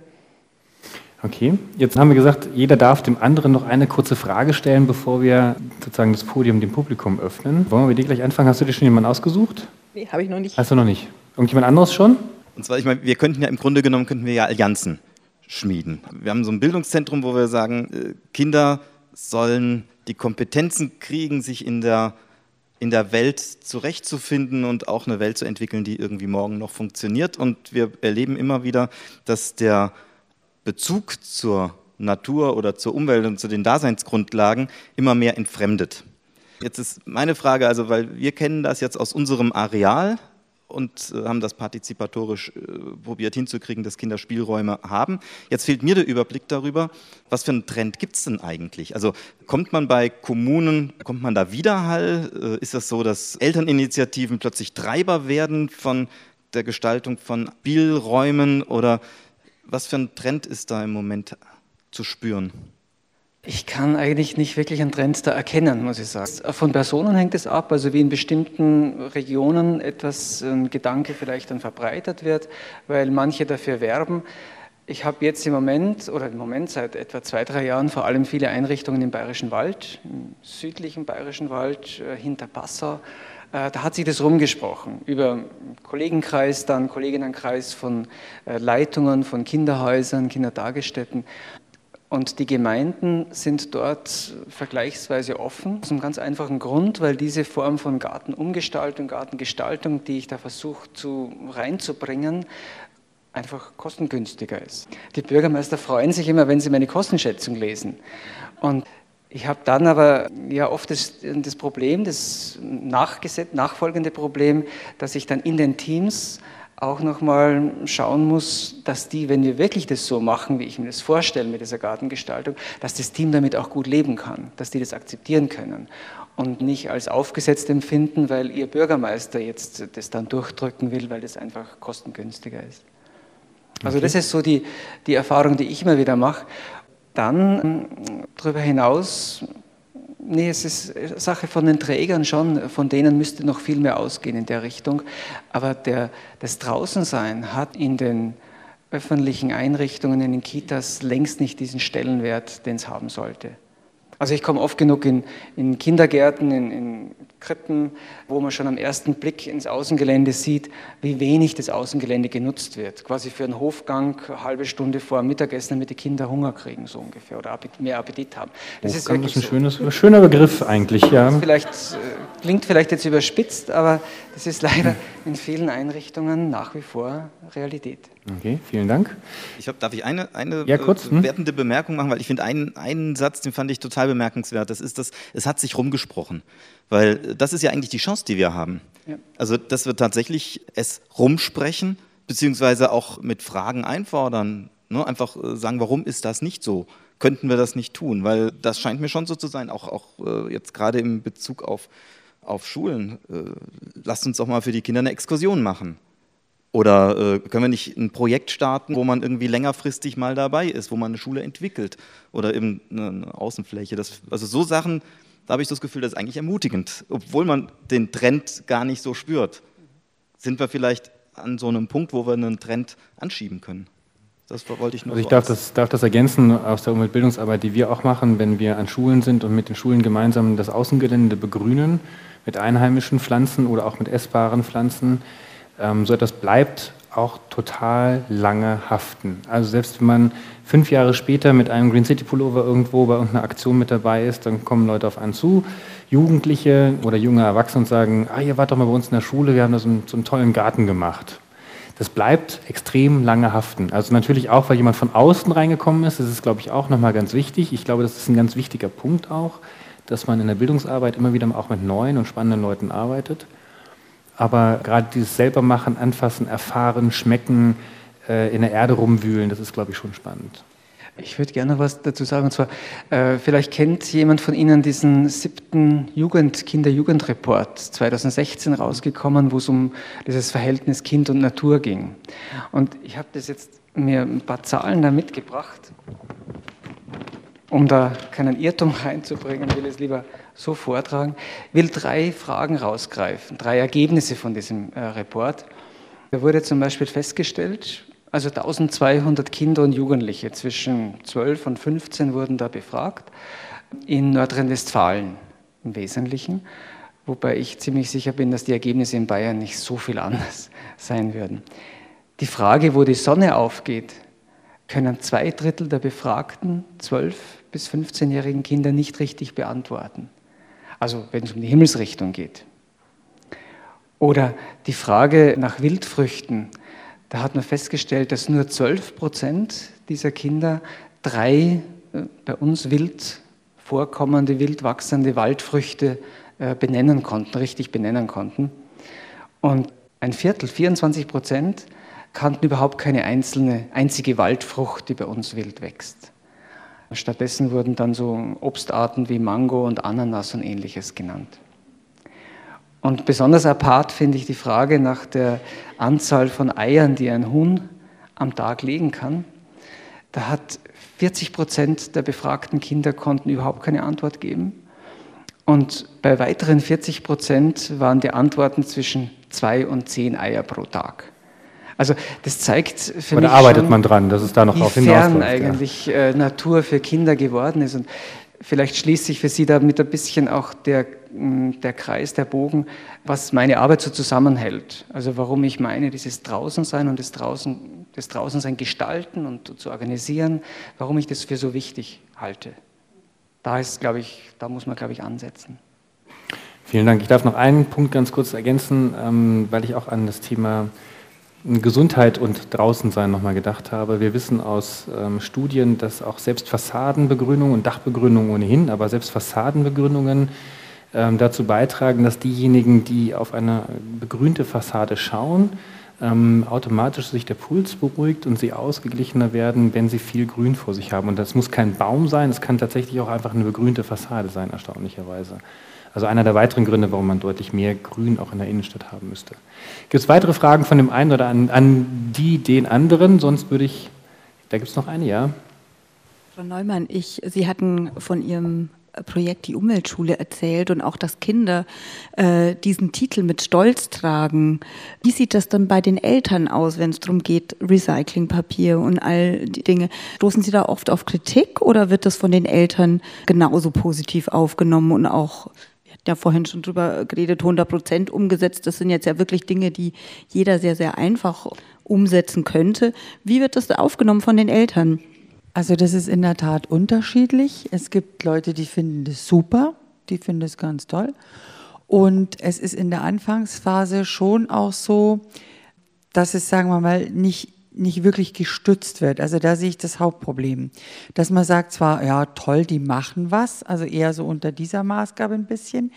Okay, jetzt haben wir gesagt, jeder darf dem anderen noch eine kurze Frage stellen, bevor wir sozusagen das Podium dem Publikum öffnen. Wollen wir mit dir gleich anfangen? Hast du dir schon jemanden ausgesucht?
Nee, habe ich noch nicht.
Hast du noch nicht? Irgendjemand anderes schon?
Und zwar, ich meine, wir könnten ja im Grunde genommen, könnten wir ja Allianzen schmieden. Wir haben so ein Bildungszentrum, wo wir sagen, äh, Kinder sollen die Kompetenzen kriegen, sich in der, in der Welt zurechtzufinden und auch eine Welt zu entwickeln, die irgendwie morgen noch funktioniert. Und wir erleben immer wieder, dass der Bezug zur Natur oder zur Umwelt und zu den Daseinsgrundlagen immer mehr entfremdet. Jetzt ist meine Frage, also weil wir kennen das jetzt aus unserem Areal, und äh, haben das partizipatorisch äh, probiert hinzukriegen, dass Kinder Spielräume haben. Jetzt fehlt mir der Überblick darüber, was für einen Trend gibt es denn eigentlich? Also kommt man bei Kommunen, kommt man da Widerhall? Äh, ist das so, dass Elterninitiativen plötzlich Treiber werden von der Gestaltung von Spielräumen oder was für ein Trend ist da im Moment zu spüren?
Ich kann eigentlich nicht wirklich einen Trend da erkennen, muss ich sagen. Von Personen hängt es ab, also wie in bestimmten Regionen etwas, ein Gedanke vielleicht dann verbreitet wird, weil manche dafür werben. Ich habe jetzt im Moment, oder im Moment seit etwa zwei, drei Jahren vor allem viele Einrichtungen im Bayerischen Wald, im südlichen Bayerischen Wald, äh, hinter Passau. Äh, da hat sich das rumgesprochen über Kollegenkreis, dann Kolleginnenkreis von äh, Leitungen, von Kinderhäusern, Kindertagesstätten. Und die Gemeinden sind dort vergleichsweise offen, aus einem ganz einfachen Grund, weil diese Form von Gartenumgestaltung, Gartengestaltung, die ich da versuche zu, reinzubringen, einfach kostengünstiger ist. Die Bürgermeister freuen sich immer, wenn sie meine Kostenschätzung lesen. Und ich habe dann aber ja oft das, das Problem, das nachfolgende Problem, dass ich dann in den Teams auch nochmal schauen muss, dass die, wenn wir wirklich das so machen, wie ich mir das vorstelle mit dieser Gartengestaltung, dass das Team damit auch gut leben kann, dass die das akzeptieren können und nicht als aufgesetzt empfinden, weil ihr Bürgermeister jetzt das dann durchdrücken will, weil das einfach kostengünstiger ist. Also okay. das ist so die, die Erfahrung, die ich immer wieder mache. Dann darüber hinaus Nee, es ist Sache von den Trägern schon, von denen müsste noch viel mehr ausgehen in der Richtung. Aber der, das Draußensein hat in den öffentlichen Einrichtungen, in den Kitas längst nicht diesen Stellenwert, den es haben sollte. Also ich komme oft genug in, in Kindergärten, in, in, Krippen, wo man schon am ersten Blick ins Außengelände sieht, wie wenig das Außengelände genutzt wird. Quasi für einen Hofgang eine halbe Stunde vor Mittagessen, damit die Kinder Hunger kriegen, so ungefähr, oder mehr Appetit haben.
Das Hofgang ist, ist ein so. schönes, schöner Begriff eigentlich, ja.
Vielleicht, äh, klingt vielleicht jetzt überspitzt, aber das ist leider in vielen Einrichtungen nach wie vor Realität.
Okay, vielen Dank.
Ich hab, darf ich eine, eine
ja, kurz, hm?
wertende Bemerkung machen, weil ich finde einen, einen Satz, den fand ich total bemerkenswert. Das ist das, es hat sich rumgesprochen. Weil das ist ja eigentlich die Chance, die wir haben. Ja. Also, dass wir tatsächlich es rumsprechen, beziehungsweise auch mit Fragen einfordern. Ne? Einfach äh, sagen, warum ist das nicht so? Könnten wir das nicht tun? Weil das scheint mir schon so zu sein, auch, auch äh, jetzt gerade im Bezug auf, auf Schulen. Äh, lasst uns doch mal für die Kinder eine Exkursion machen. Oder äh, können wir nicht ein Projekt starten, wo man irgendwie längerfristig mal dabei ist, wo man eine Schule entwickelt oder eben eine Außenfläche. Das, also so Sachen, da habe ich das Gefühl, das ist eigentlich ermutigend, obwohl man den Trend gar nicht so spürt. Sind wir vielleicht an so einem Punkt, wo wir einen Trend anschieben können?
Das wollte ich nur. Also ich so darf, das, darf das ergänzen aus der Umweltbildungsarbeit, die wir auch machen, wenn wir an Schulen sind und mit den Schulen gemeinsam das Außengelände begrünen, mit einheimischen Pflanzen oder auch mit essbaren Pflanzen ähm, so etwas bleibt auch total lange haften. Also selbst wenn man fünf Jahre später mit einem Green City Pullover irgendwo bei irgendeiner Aktion mit dabei ist, dann kommen Leute auf einen zu, Jugendliche oder junge Erwachsene und sagen, ah, ihr wart doch mal bei uns in der Schule, wir haben da so einen, so einen tollen Garten gemacht. Das bleibt extrem lange haften. Also natürlich auch, weil jemand von außen reingekommen ist, das ist, glaube ich, auch nochmal ganz wichtig. Ich glaube, das ist ein ganz wichtiger Punkt auch, dass man in der Bildungsarbeit immer wieder auch mit neuen und spannenden Leuten arbeitet. Aber gerade dieses selber machen, anfassen, erfahren, schmecken, äh, in der Erde rumwühlen, das ist, glaube ich, schon spannend.
Ich würde gerne was dazu sagen. Und zwar, äh, vielleicht kennt jemand von Ihnen diesen siebten Jugend, Kinder-Jugend-Report 2016 rausgekommen, wo es um dieses Verhältnis Kind und Natur ging. Und ich habe das jetzt mir ein paar Zahlen da mitgebracht, um da keinen Irrtum reinzubringen, will es lieber so vortragen, will drei Fragen rausgreifen, drei Ergebnisse von diesem äh, Report. Da wurde zum Beispiel festgestellt, also 1200 Kinder und Jugendliche zwischen 12 und 15 wurden da befragt, in Nordrhein-Westfalen im Wesentlichen, wobei ich ziemlich sicher bin, dass die Ergebnisse in Bayern nicht so viel anders sein würden. Die Frage, wo die Sonne aufgeht, können zwei Drittel der befragten 12- bis 15-jährigen Kinder nicht richtig beantworten also wenn es um die Himmelsrichtung geht. Oder die Frage nach Wildfrüchten, da hat man festgestellt, dass nur 12 Prozent dieser Kinder drei äh, bei uns wild vorkommende, wild wachsende Waldfrüchte äh, benennen konnten, richtig benennen konnten. Und ein Viertel, 24 Prozent, kannten überhaupt keine einzelne, einzige Waldfrucht, die bei uns wild wächst. Stattdessen wurden dann so Obstarten wie Mango und Ananas und ähnliches genannt. Und besonders apart finde ich die Frage nach der Anzahl von Eiern, die ein Huhn am Tag legen kann. Da hat 40 Prozent der befragten Kinder konnten überhaupt keine Antwort geben. Und bei weiteren 40 Prozent waren die Antworten zwischen zwei und zehn Eier pro Tag. Also das zeigt
für mich da arbeitet schon, man dran, dass es da noch
wie
auf
fern eigentlich ja. Äh, Natur für Kinder geworden ist. Und vielleicht schließt sich für Sie damit ein bisschen auch der, mm, der Kreis, der Bogen, was meine Arbeit so zusammenhält. Also warum ich meine, dieses Draußensein und das Draußen, das Draußensein gestalten und zu organisieren, warum ich das für so wichtig halte. Da ist, glaube ich, da muss man, glaube ich, ansetzen.
Vielen Dank. Ich darf noch einen Punkt ganz kurz ergänzen, ähm, weil ich auch an das Thema Gesundheit und Draußensein nochmal gedacht habe. Wir wissen aus ähm, Studien, dass auch selbst Fassadenbegrünungen und Dachbegrünungen ohnehin, aber selbst Fassadenbegrünungen ähm, dazu beitragen, dass diejenigen, die auf eine begrünte Fassade schauen, ähm, automatisch sich der Puls beruhigt und sie ausgeglichener werden, wenn sie viel Grün vor sich haben. Und das muss kein Baum sein, es kann tatsächlich auch einfach eine begrünte Fassade sein, erstaunlicherweise. Also einer der weiteren Gründe, warum man deutlich mehr Grün auch in der Innenstadt haben müsste. Gibt es weitere Fragen von dem einen oder an, an die, den anderen? Sonst würde ich, da gibt es noch eine, ja.
Frau Neumann, ich, Sie hatten von Ihrem Projekt die Umweltschule erzählt und auch, dass Kinder äh, diesen Titel mit Stolz tragen. Wie sieht das dann bei den Eltern aus, wenn es darum geht, Recyclingpapier und all die Dinge? Stoßen Sie da oft auf Kritik oder wird das von den Eltern genauso positiv aufgenommen und auch ja vorhin schon drüber geredet, 100 Prozent umgesetzt. Das sind jetzt ja wirklich Dinge, die jeder sehr, sehr einfach umsetzen könnte. Wie wird das aufgenommen von den Eltern?
Also das ist in der Tat unterschiedlich. Es gibt Leute, die finden das super, die finden das ganz toll. Und es ist in der Anfangsphase schon auch so, dass es, sagen wir mal, nicht nicht wirklich gestützt wird. Also da sehe ich das Hauptproblem. Dass man sagt zwar, ja toll, die machen was, also eher so unter dieser Maßgabe ein bisschen,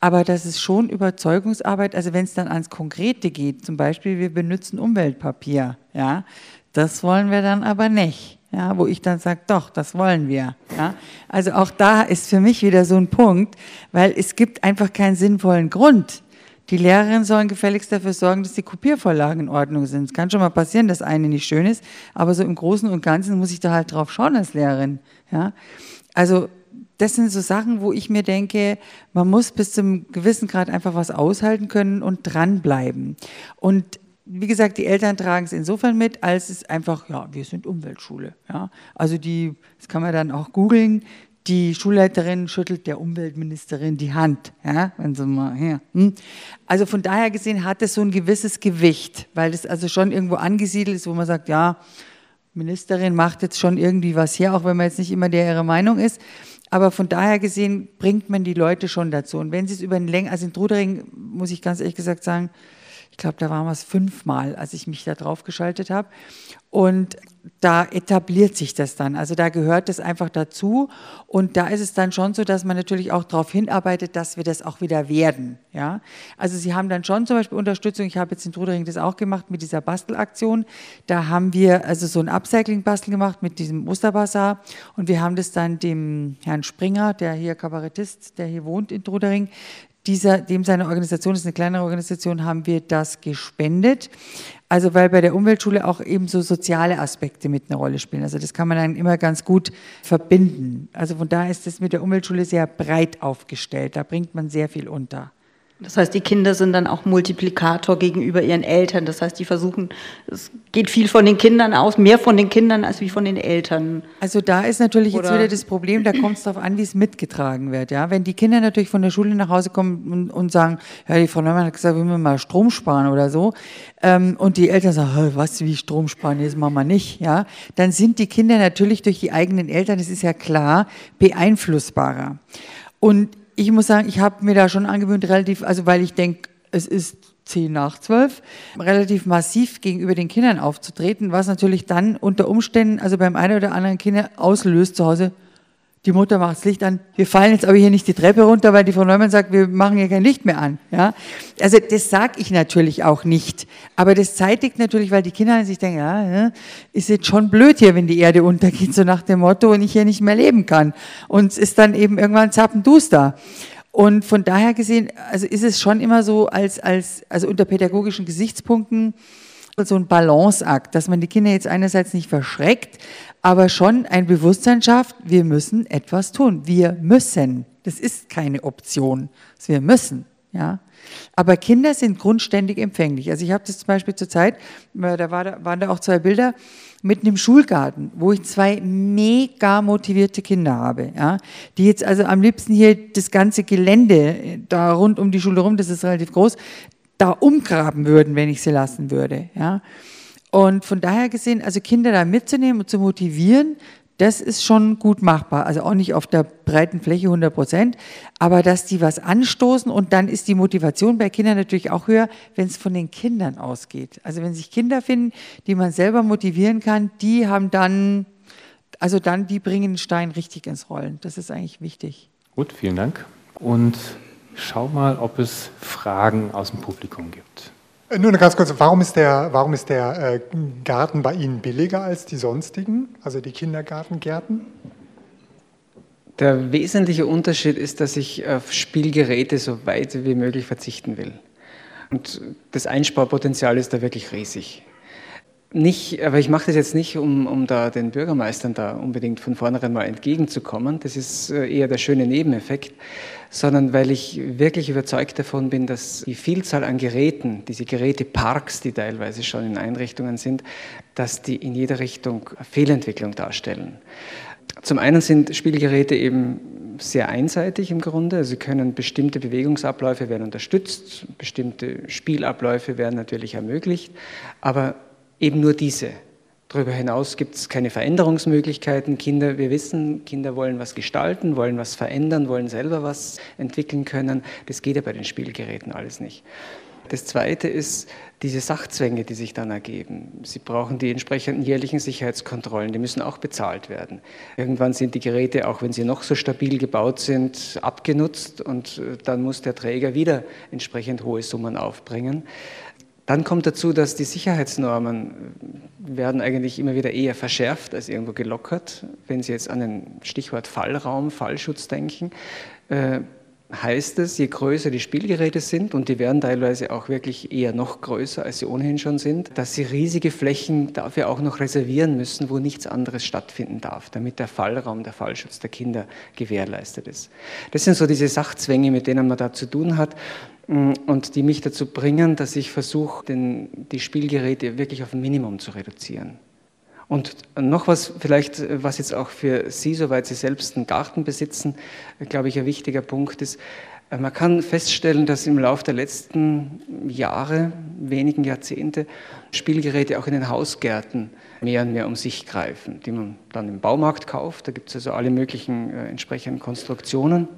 aber das ist schon Überzeugungsarbeit, also wenn es dann ans Konkrete geht, zum Beispiel wir benutzen Umweltpapier, ja, das wollen wir dann aber nicht. Ja, wo ich dann sage, doch, das wollen wir. Ja, also auch da ist für mich wieder so ein Punkt, weil es gibt einfach keinen sinnvollen Grund, die Lehrerinnen sollen gefälligst dafür sorgen, dass die Kopiervorlagen in Ordnung sind. Es kann schon mal passieren, dass eine nicht schön ist, aber so im Großen und Ganzen muss ich da halt drauf schauen als Lehrerin. Ja? Also das sind so Sachen, wo ich mir denke, man muss bis zum gewissen Grad einfach was aushalten können und dranbleiben. Und wie gesagt, die Eltern tragen es insofern mit, als es einfach, ja, wir sind Umweltschule. Ja? Also die, das kann man dann auch googeln, die Schulleiterin schüttelt der Umweltministerin die Hand, ja, wenn sie mal her. Hm. Also von daher gesehen hat es so ein gewisses Gewicht, weil es also schon irgendwo angesiedelt ist, wo man sagt, ja, Ministerin macht jetzt schon irgendwie was her, auch wenn man jetzt nicht immer der ihre Meinung ist. Aber von daher gesehen bringt man die Leute schon dazu. Und wenn sie es über einen Länger, also in Trudering muss ich ganz ehrlich gesagt sagen, ich glaube, da waren wir es fünfmal, als ich mich da drauf geschaltet habe. Und da etabliert sich das dann. Also da gehört es einfach dazu. Und da ist es dann schon so, dass man natürlich auch darauf hinarbeitet, dass wir das auch wieder werden. Ja? Also Sie haben dann schon zum Beispiel Unterstützung. Ich habe jetzt in Trudering das auch gemacht mit dieser Bastelaktion. Da haben wir also so ein Upcycling-Bastel gemacht mit diesem Osterbazar. Und wir haben das dann dem Herrn Springer, der hier Kabarettist, der hier wohnt in Trudering, dieser, dem seine Organisation ist eine kleinere Organisation, haben wir das gespendet. Also weil bei der Umweltschule auch eben so soziale Aspekte mit einer Rolle spielen. Also das kann man dann immer ganz gut verbinden. Also von daher ist es mit der Umweltschule sehr breit aufgestellt. Da bringt man sehr viel unter.
Das heißt, die Kinder sind dann auch Multiplikator gegenüber ihren Eltern. Das heißt, die versuchen, es geht viel von den Kindern aus, mehr von den Kindern als wie von den Eltern.
Also da ist natürlich Oder jetzt wieder das Problem, da kommt es darauf an, wie es mitgetragen wird. Ja? Wenn die Kinder natürlich von der Schule nach Hause kommen und, und sagen, ja, die Frau Neumann hat gesagt, wir müssen mal Strom sparen oder so, ähm, und die Eltern sagen, was, wie Strom sparen, das machen wir nicht, ja, dann sind die Kinder natürlich durch die eigenen Eltern, das ist ja klar, beeinflussbarer. Und ich muss sagen, ich habe mir da schon angewöhnt, relativ, also weil ich denke, es ist zehn nach zwölf, relativ massiv gegenüber den Kindern aufzutreten, was natürlich dann unter Umständen, also beim einen oder anderen Kinder auslöst zu Hause, die Mutter macht das Licht an. Wir fallen jetzt aber hier nicht die Treppe runter, weil die Frau Neumann sagt, wir machen hier kein Licht mehr an. Ja? Also das sage ich natürlich auch nicht. Aber das zeitigt natürlich, weil die Kinder sich denken, ja, ist jetzt schon blöd hier, wenn die Erde untergeht, so nach dem Motto, und ich hier nicht mehr leben kann. Und es ist dann eben irgendwann zappenduster. Und von daher gesehen, also ist es schon immer so, als, als, also unter pädagogischen Gesichtspunkten, so ein Balanceakt, dass man die Kinder jetzt einerseits nicht verschreckt, aber schon ein Bewusstsein schafft, wir müssen etwas tun. Wir müssen. Das ist keine Option. Wir müssen. Ja. Aber Kinder sind grundständig empfänglich. Also ich habe das zum Beispiel zur Zeit, äh, da, war, da waren da auch zwei Bilder, mitten im Schulgarten, wo ich zwei mega motivierte Kinder habe, ja, die jetzt also am liebsten hier das ganze Gelände äh, da rund um die Schule rum, das ist relativ groß, da umgraben würden, wenn ich sie lassen würde. Ja. Und von daher gesehen, also Kinder da mitzunehmen und zu motivieren, das ist schon gut machbar. Also auch nicht auf der breiten Fläche 100 Prozent, aber dass die was anstoßen und dann ist die Motivation bei Kindern natürlich auch höher, wenn es von den Kindern ausgeht. Also wenn sich Kinder finden, die man selber motivieren kann, die haben dann, also dann, die bringen den Stein richtig ins Rollen. Das ist eigentlich wichtig.
Gut, vielen Dank. Und schau mal, ob es Fragen aus dem Publikum gibt.
Äh, nur eine ganz kurze, warum ist der, warum ist der äh, Garten bei Ihnen billiger als die sonstigen, also die Kindergartengärten?
Der wesentliche Unterschied ist, dass ich auf Spielgeräte so weit wie möglich verzichten will. Und das Einsparpotenzial ist da wirklich riesig. Nicht, aber ich mache das jetzt nicht, um, um da den Bürgermeistern da unbedingt von vornherein mal entgegenzukommen. Das ist äh, eher der schöne Nebeneffekt sondern weil ich wirklich überzeugt davon bin, dass die Vielzahl an Geräten, diese Geräteparks, die teilweise schon in Einrichtungen sind, dass die in jeder Richtung Fehlentwicklung darstellen. Zum einen sind Spielgeräte eben sehr einseitig im Grunde. Sie können bestimmte Bewegungsabläufe werden unterstützt, bestimmte Spielabläufe werden natürlich ermöglicht, aber eben nur diese. Darüber hinaus gibt es keine Veränderungsmöglichkeiten. Kinder, wir wissen, Kinder wollen was gestalten, wollen was verändern, wollen selber was entwickeln können. Das geht ja bei den Spielgeräten alles nicht. Das Zweite ist diese Sachzwänge, die sich dann ergeben. Sie brauchen die entsprechenden jährlichen Sicherheitskontrollen, die müssen auch bezahlt werden. Irgendwann sind die Geräte, auch wenn sie noch so stabil gebaut sind, abgenutzt und äh, dann muss der Träger wieder entsprechend hohe Summen aufbringen. Dann kommt dazu, dass die Sicherheitsnormen werden eigentlich immer wieder eher verschärft als irgendwo gelockert. Wenn Sie jetzt an den Stichwort Fallraum, Fallschutz denken, äh, heißt es, je größer die Spielgeräte sind, und die werden teilweise auch wirklich eher noch größer, als sie ohnehin schon sind, dass sie riesige Flächen dafür auch noch reservieren müssen, wo nichts anderes stattfinden darf, damit der Fallraum, der Fallschutz der Kinder gewährleistet ist. Das sind so diese Sachzwänge, mit denen man da zu tun hat. Mm, und die mich dazu bringen, dass ich versuche, die Spielgeräte wirklich auf ein Minimum zu reduzieren. Und noch was vielleicht, was jetzt auch für Sie, soweit Sie selbst einen Garten besitzen, glaube ich, ein wichtiger Punkt ist, äh, man kann feststellen, dass im Laufe der letzten Jahre, wenigen Jahrzehnte, Spielgeräte auch in den Hausgärten mehr und mehr um sich greifen, die man dann im Baumarkt kauft. Da gibt es also alle möglichen äh, entsprechenden Konstruktionen.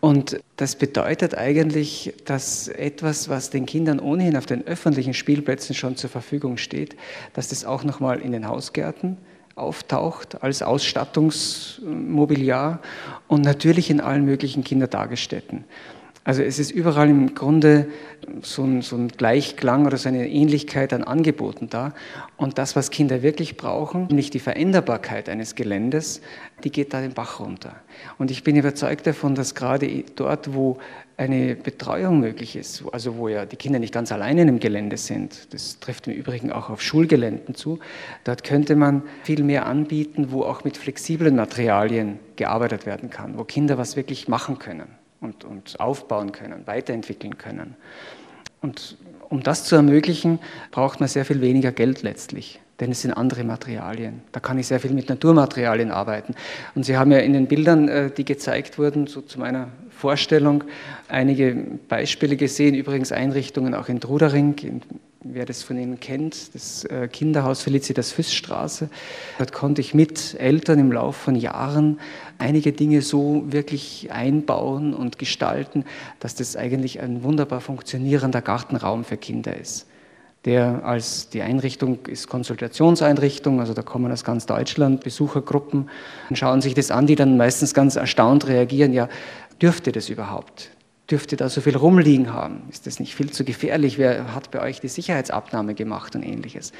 Und das bedeutet eigentlich, dass etwas, was den Kindern ohnehin auf den öffentlichen Spielplätzen schon zur Verfügung steht, dass das auch nochmal in den Hausgärten auftaucht als Ausstattungsmobiliar und natürlich in allen möglichen Kindertagesstätten. Also es ist überall im Grunde so ein, so ein, Gleichklang oder so eine Ähnlichkeit an Angeboten da. Und das, was Kinder wirklich brauchen, nämlich die Veränderbarkeit eines Geländes, die geht da den Bach runter. Und ich bin überzeugt davon, dass gerade dort, wo eine Betreuung möglich ist, also wo ja die Kinder nicht ganz alleine im Gelände sind, das trifft im Übrigen auch auf Schulgeländen zu, dort könnte man viel mehr anbieten, wo auch mit flexiblen Materialien gearbeitet werden kann, wo Kinder was wirklich machen können und, und aufbauen können, weiterentwickeln können. Und um das zu ermöglichen, braucht man sehr viel weniger Geld letztlich, denn es sind andere Materialien. Da kann ich sehr viel mit Naturmaterialien arbeiten. Und Sie haben ja in den Bildern, äh, die gezeigt wurden, so zu meiner Vorstellung, einige Beispiele gesehen, übrigens Einrichtungen auch in Trudering, in wer das von Ihnen kennt, das äh, Kinderhaus Felicitas Füßstraße. Dort konnte ich mit Eltern im Laufe von Jahren einige Dinge so wirklich einbauen und gestalten, dass das eigentlich ein wunderbar funktionierender Gartenraum für Kinder ist. Der als die Einrichtung ist Konsultationseinrichtung, also da kommen aus ganz Deutschland Besuchergruppen und schauen sich das an, die dann meistens ganz erstaunt reagieren, ja, dürfte das überhaupt? dürfte da so viel rumliegen haben? Ist das nicht viel zu gefährlich? Wer hat bei euch die Sicherheitsabnahme gemacht und ähnliches?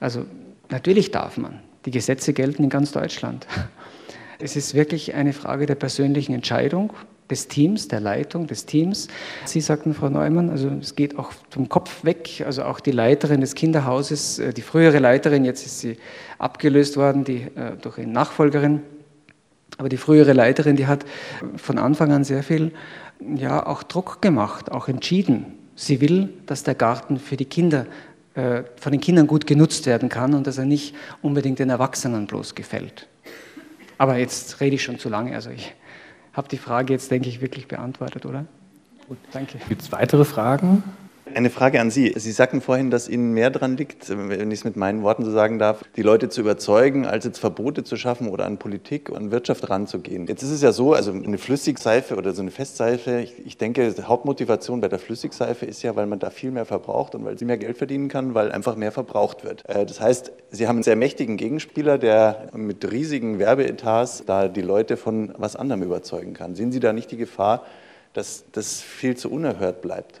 Also natürlich darf man. Die Gesetze gelten in ganz Deutschland. Es ist wirklich eine Frage der persönlichen Entscheidung, des Teams, der Leitung des Teams. Sie sagten, Frau Neumann, also es geht auch vom Kopf weg, also auch die Leiterin des Kinderhauses, äh, die frühere Leiterin, jetzt ist sie abgelöst worden die, äh, durch eine Nachfolgerin, aber die frühere Leiterin, die hat von Anfang an sehr viel, ja, auch Druck gemacht, auch entschieden. Sie will, dass der Garten für die Kinder äh, von den Kindern gut genutzt werden kann und dass er nicht unbedingt den Erwachsenen bloß gefällt. Aber jetzt rede ich schon zu lange, also ich habe die Frage jetzt, denke ich, wirklich beantwortet, oder?
Gut, danke. Gibt es weitere Fragen?
Eine Frage an Sie. Sie sagten vorhin, dass Ihnen mehr daran liegt, wenn ich es mit meinen Worten so sagen darf, die Leute zu überzeugen, als jetzt Verbote zu schaffen oder an Politik und Wirtschaft ranzugehen. Jetzt ist es ja so, also eine Flüssigseife oder so eine Festseife, ich, ich denke, die Hauptmotivation bei der Flüssigseife ist ja, weil man da viel mehr verbraucht und weil sie mehr Geld verdienen kann, weil einfach mehr verbraucht wird. Äh, das heißt, Sie haben einen sehr mächtigen Gegenspieler, der mit riesigen Werbeetats da die Leute von was anderem überzeugen kann. Sehen Sie da nicht die Gefahr, dass das viel zu unerhört bleibt?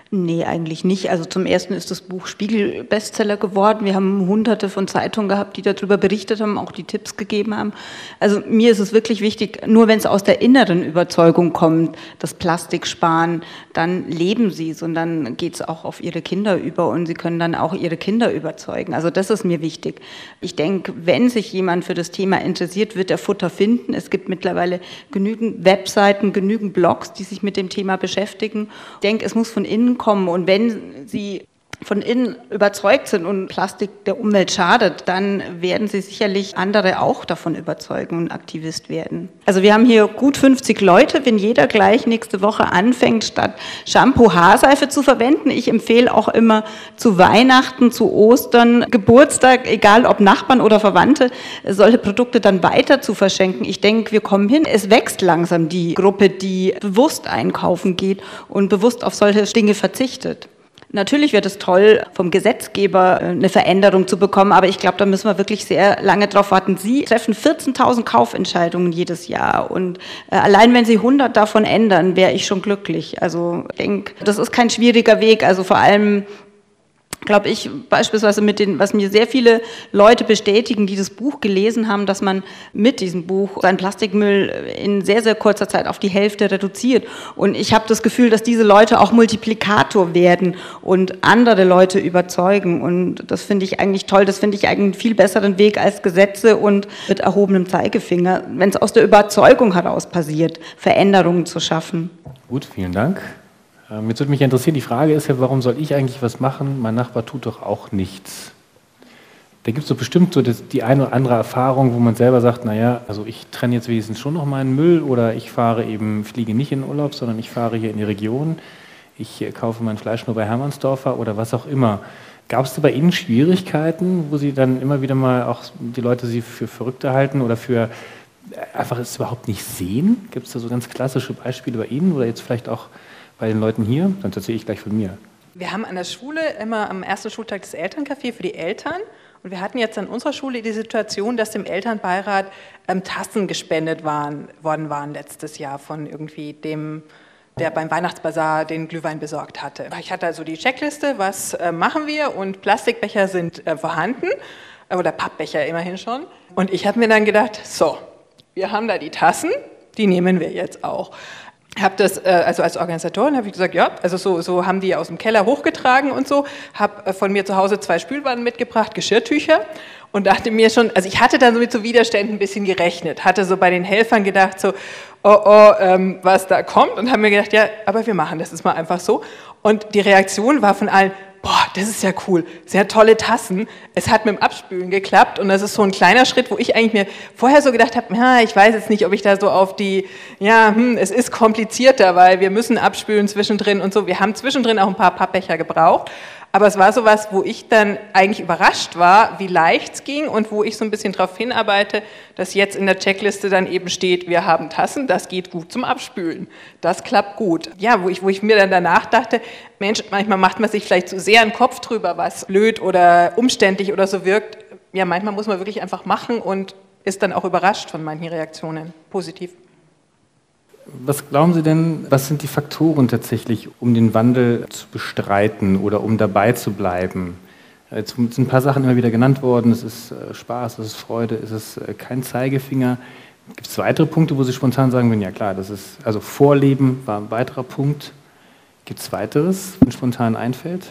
Nee, eigentlich nicht. Also zum ersten ist das Buch Spiegel-Bestseller geworden. Wir haben hunderte von Zeitungen gehabt, die darüber berichtet haben, auch die Tipps gegeben haben. Also mir ist es wirklich wichtig, nur wenn es aus der inneren Überzeugung kommt, das Plastik sparen, dann leben sie, sondern geht es auch auf ihre Kinder über und sie können dann auch ihre Kinder überzeugen. Also das ist mir wichtig. Ich denke, wenn sich jemand für das Thema interessiert, wird er Futter finden. Es gibt mittlerweile genügend Webseiten, genügend Blogs, die sich mit dem Thema beschäftigen. Ich denke, es muss von innen kommen. Und wenn Sie von innen überzeugt sind und Plastik der Umwelt schadet, dann werden sie sicherlich andere auch davon überzeugen und Aktivist werden. Also wir haben hier gut 50 Leute, wenn jeder gleich nächste Woche anfängt, statt Shampoo Haarseife zu verwenden. Ich empfehle auch immer zu Weihnachten, zu Ostern, Geburtstag, egal ob Nachbarn oder Verwandte, solche Produkte dann weiter zu verschenken. Ich denke, wir kommen hin. Es wächst langsam die Gruppe, die bewusst einkaufen geht und bewusst auf solche Dinge verzichtet. Natürlich wird es toll, vom Gesetzgeber äh, eine Veränderung zu bekommen, aber ich glaube, da müssen wir wirklich sehr lange drauf warten. Sie treffen 14.000 Kaufentscheidungen jedes Jahr und äh, allein wenn Sie 100 davon ändern, wäre ich schon glücklich. Also ich denke, das ist kein schwieriger Weg. Also vor allem glaube ich, beispielsweise mit den, was mir sehr viele Leute bestätigen, die das Buch gelesen haben, dass man mit diesem Buch seinen Plastikmüll in sehr, sehr kurzer Zeit auf die Hälfte reduziert. Und ich habe das Gefühl, dass diese Leute auch Multiplikator werden und andere Leute überzeugen. Und das finde ich eigentlich toll. Das finde ich einen viel besseren Weg als Gesetze und mit erhobenem Zeigefinger, wenn es aus der Überzeugung heraus passiert, Veränderungen zu schaffen.
Gut, vielen Dank. Ähm, jetzt würde mich interessieren, die Frage ist ja, warum soll ich eigentlich was machen? Mein Nachbar tut doch auch nichts. Da gibt es so bestimmt so das, die eine oder andere Erfahrung, wo man selber sagt, naja, also ich trenne jetzt wenigstens schon noch meinen Müll oder ich fahre eben, fliege nicht in den Urlaub, sondern ich fahre hier in die Region, ich äh, kaufe mein Fleisch nur bei Hermannsdorfer oder was auch immer. Gab es da bei Ihnen Schwierigkeiten, wo Sie dann immer wieder mal auch die Leute Sie für Verrückte halten oder für äh, einfach es überhaupt nicht sehen? Gibt es da so ganz klassische Beispiele bei Ihnen oder jetzt vielleicht auch bei den Leuten hier? Dann erzähle ich gleich von mir.
Wir haben an der Schule immer am ersten Schultag das Elterncafé für die Eltern. Und wir hatten jetzt an unserer Schule die Situation, dass dem Elternbeirat ähm, Tassen gespendet waren, worden waren letztes Jahr von irgendwie dem, der beim Weihnachtsbazar den Glühwein besorgt hatte. Ich hatte also die Checkliste, was äh, machen wir? Und Plastikbecher sind äh, vorhanden, äh, oder Pappbecher immerhin schon. Und ich habe mir dann gedacht, so, wir haben da die Tassen, die nehmen wir jetzt auch habe das, äh, also als Organisatorin habe ich gesagt, ja, also so, so haben die aus dem Keller hochgetragen und so, habe äh, von mir zu Hause zwei Spülwannen mitgebracht, Geschirrtücher. Und dachte mir schon, also ich hatte dann so mit so Widerständen ein bisschen gerechnet, hatte so bei den Helfern gedacht so, oh oh, ähm, was da kommt. Und habe mir gedacht, ja, aber wir machen das ist mal einfach so. Und die Reaktion war von allen, boah, das ist ja cool, sehr tolle Tassen. Es hat mit dem Abspülen geklappt und das ist so ein kleiner Schritt, wo ich eigentlich mir vorher so gedacht habe, ja, ich weiß jetzt nicht, ob ich da so auf die, ja, hm, es ist komplizierter, weil wir müssen abspülen zwischendrin und so. Wir haben zwischendrin auch ein paar Pappbecher gebraucht, aber es war sowas, wo ich dann eigentlich überrascht war, wie leicht es ging und wo ich so ein bisschen darauf hinarbeite, dass jetzt in der Checkliste dann eben steht, wir haben Tassen, das geht gut zum Abspülen. Das klappt gut. Ja, wo ich, wo ich mir dann danach dachte, Mensch, manchmal macht man sich vielleicht zu so sehr einen Kopf drüber, was blöd oder umständlich oder so wirkt. Ja, manchmal muss man wirklich einfach machen und ist dann auch überrascht von manchen Reaktionen. Positiv.
Was glauben Sie denn, was sind die Faktoren tatsächlich, um den Wandel zu bestreiten oder um dabei zu bleiben? Jetzt sind ein paar Sachen immer wieder genannt worden. Es ist äh, Spaß, es ist Freude, es ist äh, kein Zeigefinger. Gibt es weitere Punkte, wo Sie spontan sagen würden, ja klar, das ist, also Vorleben war ein weiterer Punkt. Gibt es weiteres, wenn spontan einfällt?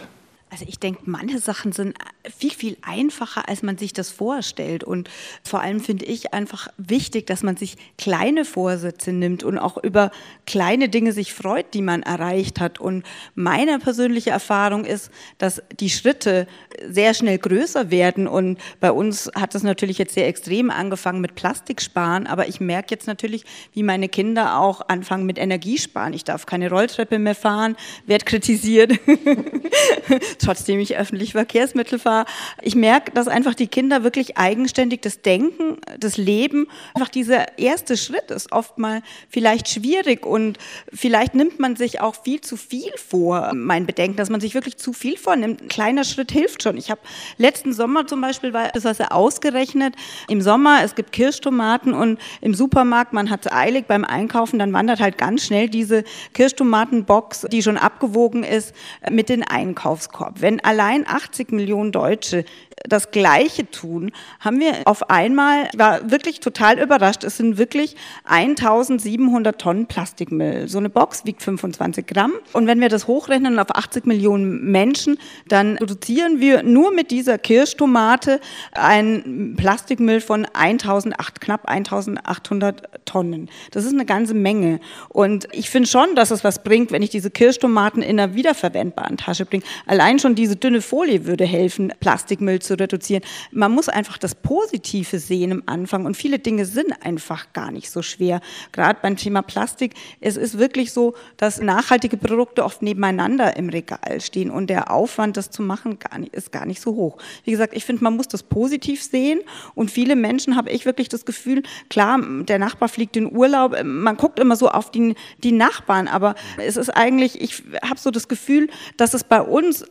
Also ich denke, manche Sachen sind viel, viel einfacher, als man sich das vorstellt. Und vor allem finde ich einfach wichtig, dass man sich kleine Vorsätze nimmt und auch über kleine Dinge sich freut, die man erreicht hat. Und meine persönliche Erfahrung ist, dass die Schritte sehr schnell größer werden. Und bei uns hat es natürlich jetzt sehr extrem angefangen mit Plastiksparen. Aber ich merke jetzt natürlich, wie meine Kinder auch anfangen mit Energiesparen. Ich darf keine Rolltreppe mehr fahren, werde kritisiert. trotzdem ich öffentlich Verkehrsmittel fahre. Ich merke, dass einfach die Kinder wirklich eigenständig das Denken, das Leben, einfach dieser erste Schritt ist oft mal vielleicht schwierig und vielleicht nimmt man sich auch viel zu viel vor. Mein Bedenken, dass man sich wirklich zu viel vornimmt. Ein kleiner Schritt hilft schon. Ich habe letzten Sommer zum Beispiel, war das was ausgerechnet, im Sommer, es gibt Kirschtomaten und im Supermarkt, man hat eilig beim Einkaufen, dann wandert halt ganz schnell diese Kirschtomatenbox, die schon abgewogen ist, mit den Einkaufskorb. Wenn allein 80 Millionen Deutsche das Gleiche tun, haben wir auf einmal, ich war wirklich total überrascht, es sind wirklich 1700 Tonnen Plastikmüll. So eine Box wiegt 25 Gramm. Und wenn wir das hochrechnen auf 80 Millionen Menschen, dann reduzieren wir nur mit dieser Kirschtomate einen Plastikmüll von 1008, knapp 1800 Tonnen. Das ist eine ganze Menge. Und ich finde schon, dass es was bringt, wenn ich diese Kirschtomaten in einer wiederverwendbaren Tasche bringe. Allein schon diese dünne Folie würde helfen, Plastikmüll zu reduzieren. Man muss einfach das Positive sehen im Anfang und viele Dinge sind einfach gar nicht so schwer. Gerade beim Thema Plastik, es ist wirklich so, dass nachhaltige Produkte oft nebeneinander im Regal stehen und der Aufwand, das zu machen, gar nicht, ist gar nicht so hoch. Wie gesagt, ich finde, man muss das positiv sehen und viele Menschen habe ich wirklich das Gefühl, klar, der Nachbar fliegt in Urlaub, man guckt immer so auf die, die Nachbarn, aber es ist eigentlich, ich habe so das Gefühl, dass es bei uns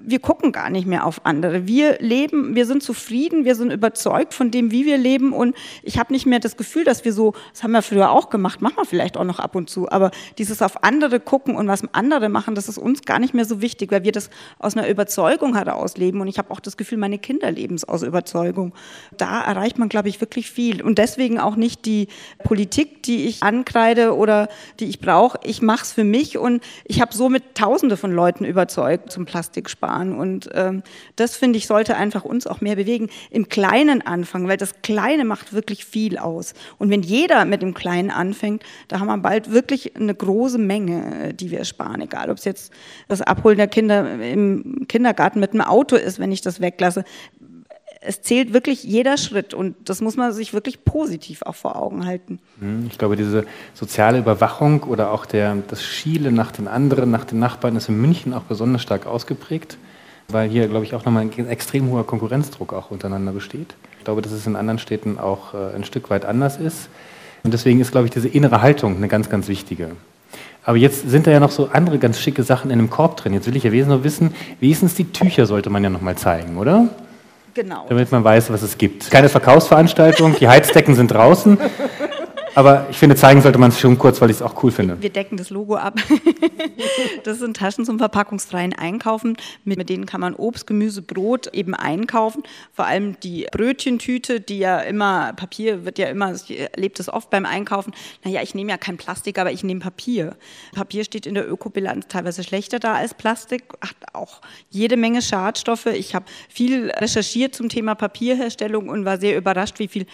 wir gucken gar nicht mehr auf andere. Wir leben, wir sind zufrieden, wir sind überzeugt von dem, wie wir leben und ich habe nicht mehr das Gefühl, dass wir so, das haben wir früher auch gemacht, machen wir vielleicht auch noch ab und zu, aber dieses auf andere gucken und was andere machen, das ist uns gar nicht mehr so wichtig, weil wir das aus einer Überzeugung heraus leben und ich habe auch das Gefühl, meine Kinder leben es aus Überzeugung. Da erreicht man, glaube ich, wirklich viel und deswegen auch nicht die Politik, die ich ankreide oder die ich brauche. Ich mache es für mich und ich habe somit Tausende von Leuten überzeugt zum Plastiksparen sparen. Und ähm, das, finde ich, sollte einfach uns auch mehr bewegen. Im Kleinen anfangen, weil das Kleine macht wirklich viel aus. Und wenn jeder mit dem Kleinen anfängt, da haben wir bald wirklich eine große Menge, äh, die wir sparen. Egal, ob es jetzt das Abholen der Kinder im Kindergarten mit dem Auto ist, wenn ich das weglasse es zählt wirklich jeder Schritt und das muss man sich wirklich positiv auch vor Augen halten.
Hm, ich glaube, diese soziale Überwachung oder auch der, das Schiele nach den anderen, nach den Nachbarn ist in München auch besonders stark ausgeprägt, weil hier, glaube ich, auch nochmal ein extrem hoher Konkurrenzdruck auch untereinander besteht. Ich glaube, dass es in anderen Städten auch äh, ein Stück weit anders ist. Und deswegen ist, glaube ich, diese innere Haltung eine ganz, ganz wichtige. Aber jetzt sind da ja noch so andere ganz schicke Sachen in einem Korb drin. Jetzt will ich ja wesentlich noch wissen, wenigstens die Tücher sollte man ja nochmal zeigen, oder?
Genau.
Damit man weiß, was es gibt. Keine Verkaufsveranstaltung, die Heizdecken sind draußen. Aber ich finde, zeigen sollte man es schon kurz, weil ich es auch cool finde.
Wir decken das Logo ab. Das sind Taschen zum verpackungsfreien Einkaufen. Mit denen kann man Obst, Gemüse, Brot eben einkaufen. Vor allem die Brötchentüte, die ja immer, Papier wird ja immer, ich erlebe das oft beim Einkaufen. Naja, ich nehme ja kein Plastik, aber ich nehme Papier. Papier steht in der Ökobilanz teilweise schlechter da als Plastik, hat auch jede Menge Schadstoffe. Ich habe viel recherchiert zum Thema Papierherstellung und war sehr überrascht, wie viel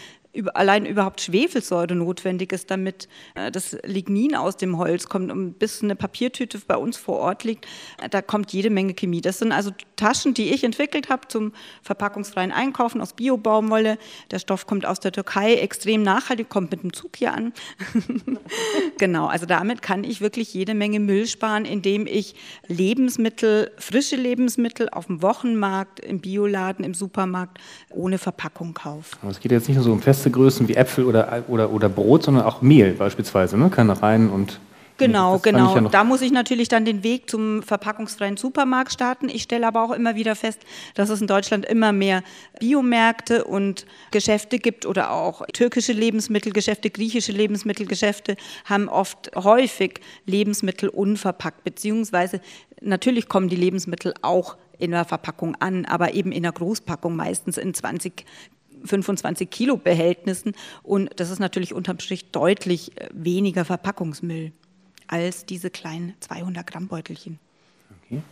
allein überhaupt Schwefelsäure notwendig ist, damit äh, das Lignin aus dem Holz kommt und bis eine Papiertüte bei uns vor Ort liegt, äh, da kommt jede Menge Chemie. Das sind also Taschen, die ich entwickelt habe zum verpackungsfreien Einkaufen aus Bio-Baumwolle. Der Stoff kommt aus der Türkei, extrem nachhaltig, kommt mit dem Zug hier an. genau, also damit kann ich wirklich jede Menge Müll sparen, indem ich Lebensmittel, frische Lebensmittel auf dem Wochenmarkt, im Bioladen, im Supermarkt ohne Verpackung kaufe.
Es geht jetzt nicht nur so um Fest feste Größen wie Äpfel oder, oder, oder Brot, sondern auch Mehl beispielsweise, ne? kann rein und
Genau, genau. Ja da muss ich natürlich dann den Weg zum verpackungsfreien Supermarkt starten. Ich stelle aber auch immer wieder fest, dass es in Deutschland immer mehr Biomärkte und Geschäfte gibt oder auch türkische Lebensmittelgeschäfte, griechische Lebensmittelgeschäfte haben oft häufig Lebensmittel unverpackt, beziehungsweise natürlich kommen die Lebensmittel auch in der Verpackung an, aber eben in der Großpackung meistens in 20 25 Kilo Behältnissen und das ist natürlich unterm Strich deutlich äh, weniger Verpackungsmüll als diese kleinen 200 Gramm Beutelchen.
Okay.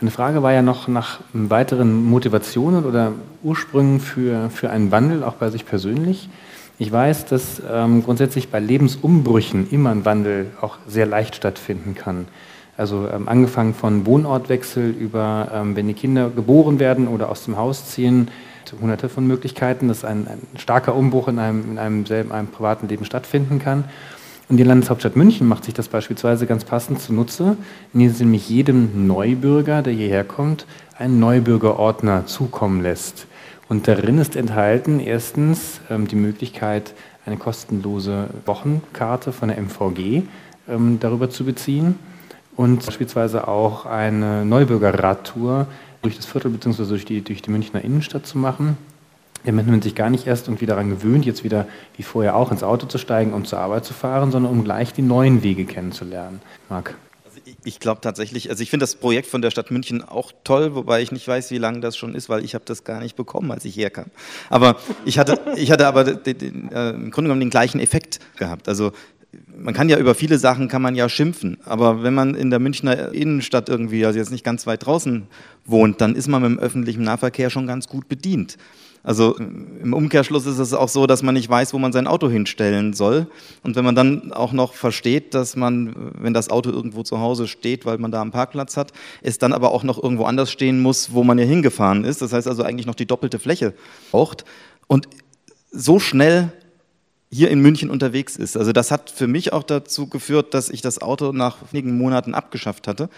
Meine Frage war ja noch nach weiteren Motivationen oder Ursprüngen für, für einen Wandel, auch bei sich persönlich. Ich weiß, dass ähm, grundsätzlich bei Lebensumbrüchen immer ein Wandel auch sehr leicht stattfinden kann. Also ähm, angefangen von Wohnortwechsel über, ähm, wenn die Kinder geboren werden oder aus dem Haus ziehen, hunderte von Möglichkeiten, dass ein, ein starker Umbruch in einem, in einem selben, einem privaten Leben stattfinden kann. Und die Landeshauptstadt München macht sich das beispielsweise ganz passend zunutze, indem sie nämlich jedem Neubürger, der hierher kommt, einen Neubürgerordner zukommen lässt. Und darin ist enthalten erstens ähm, die Möglichkeit, eine kostenlose Wochenkarte von der MVG ähm, darüber zu beziehen und beispielsweise auch eine Neubürgerradtour durch das Viertel bzw. Durch die, durch die Münchner Innenstadt zu machen damit man sich gar nicht erst irgendwie daran gewöhnt, jetzt wieder wie vorher auch ins Auto zu steigen und zur Arbeit zu fahren, sondern um gleich die neuen Wege kennenzulernen. Marc.
Also ich glaube tatsächlich, also ich finde das Projekt von der Stadt München auch toll, wobei ich nicht weiß, wie lange das schon ist, weil ich habe das gar nicht bekommen, als ich herkam. Aber ich hatte, ich hatte aber den, den, äh, im Grunde genommen den gleichen Effekt gehabt. Also man kann ja über viele Sachen kann man ja schimpfen, aber wenn man in der Münchner Innenstadt irgendwie, also jetzt nicht ganz weit draußen wohnt, dann ist man mit dem öffentlichen Nahverkehr schon ganz gut bedient. Also im Umkehrschluss ist es auch so, dass man nicht weiß, wo man sein Auto hinstellen soll. Und wenn man dann auch noch versteht, dass man, wenn das Auto irgendwo zu Hause steht, weil man da einen Parkplatz hat, es dann aber auch noch irgendwo anders stehen muss, wo man ja hingefahren ist. Das heißt also eigentlich noch die doppelte Fläche braucht. Und so schnell hier in München unterwegs ist. Also das hat für mich auch dazu geführt, dass ich das Auto nach wenigen Monaten abgeschafft hatte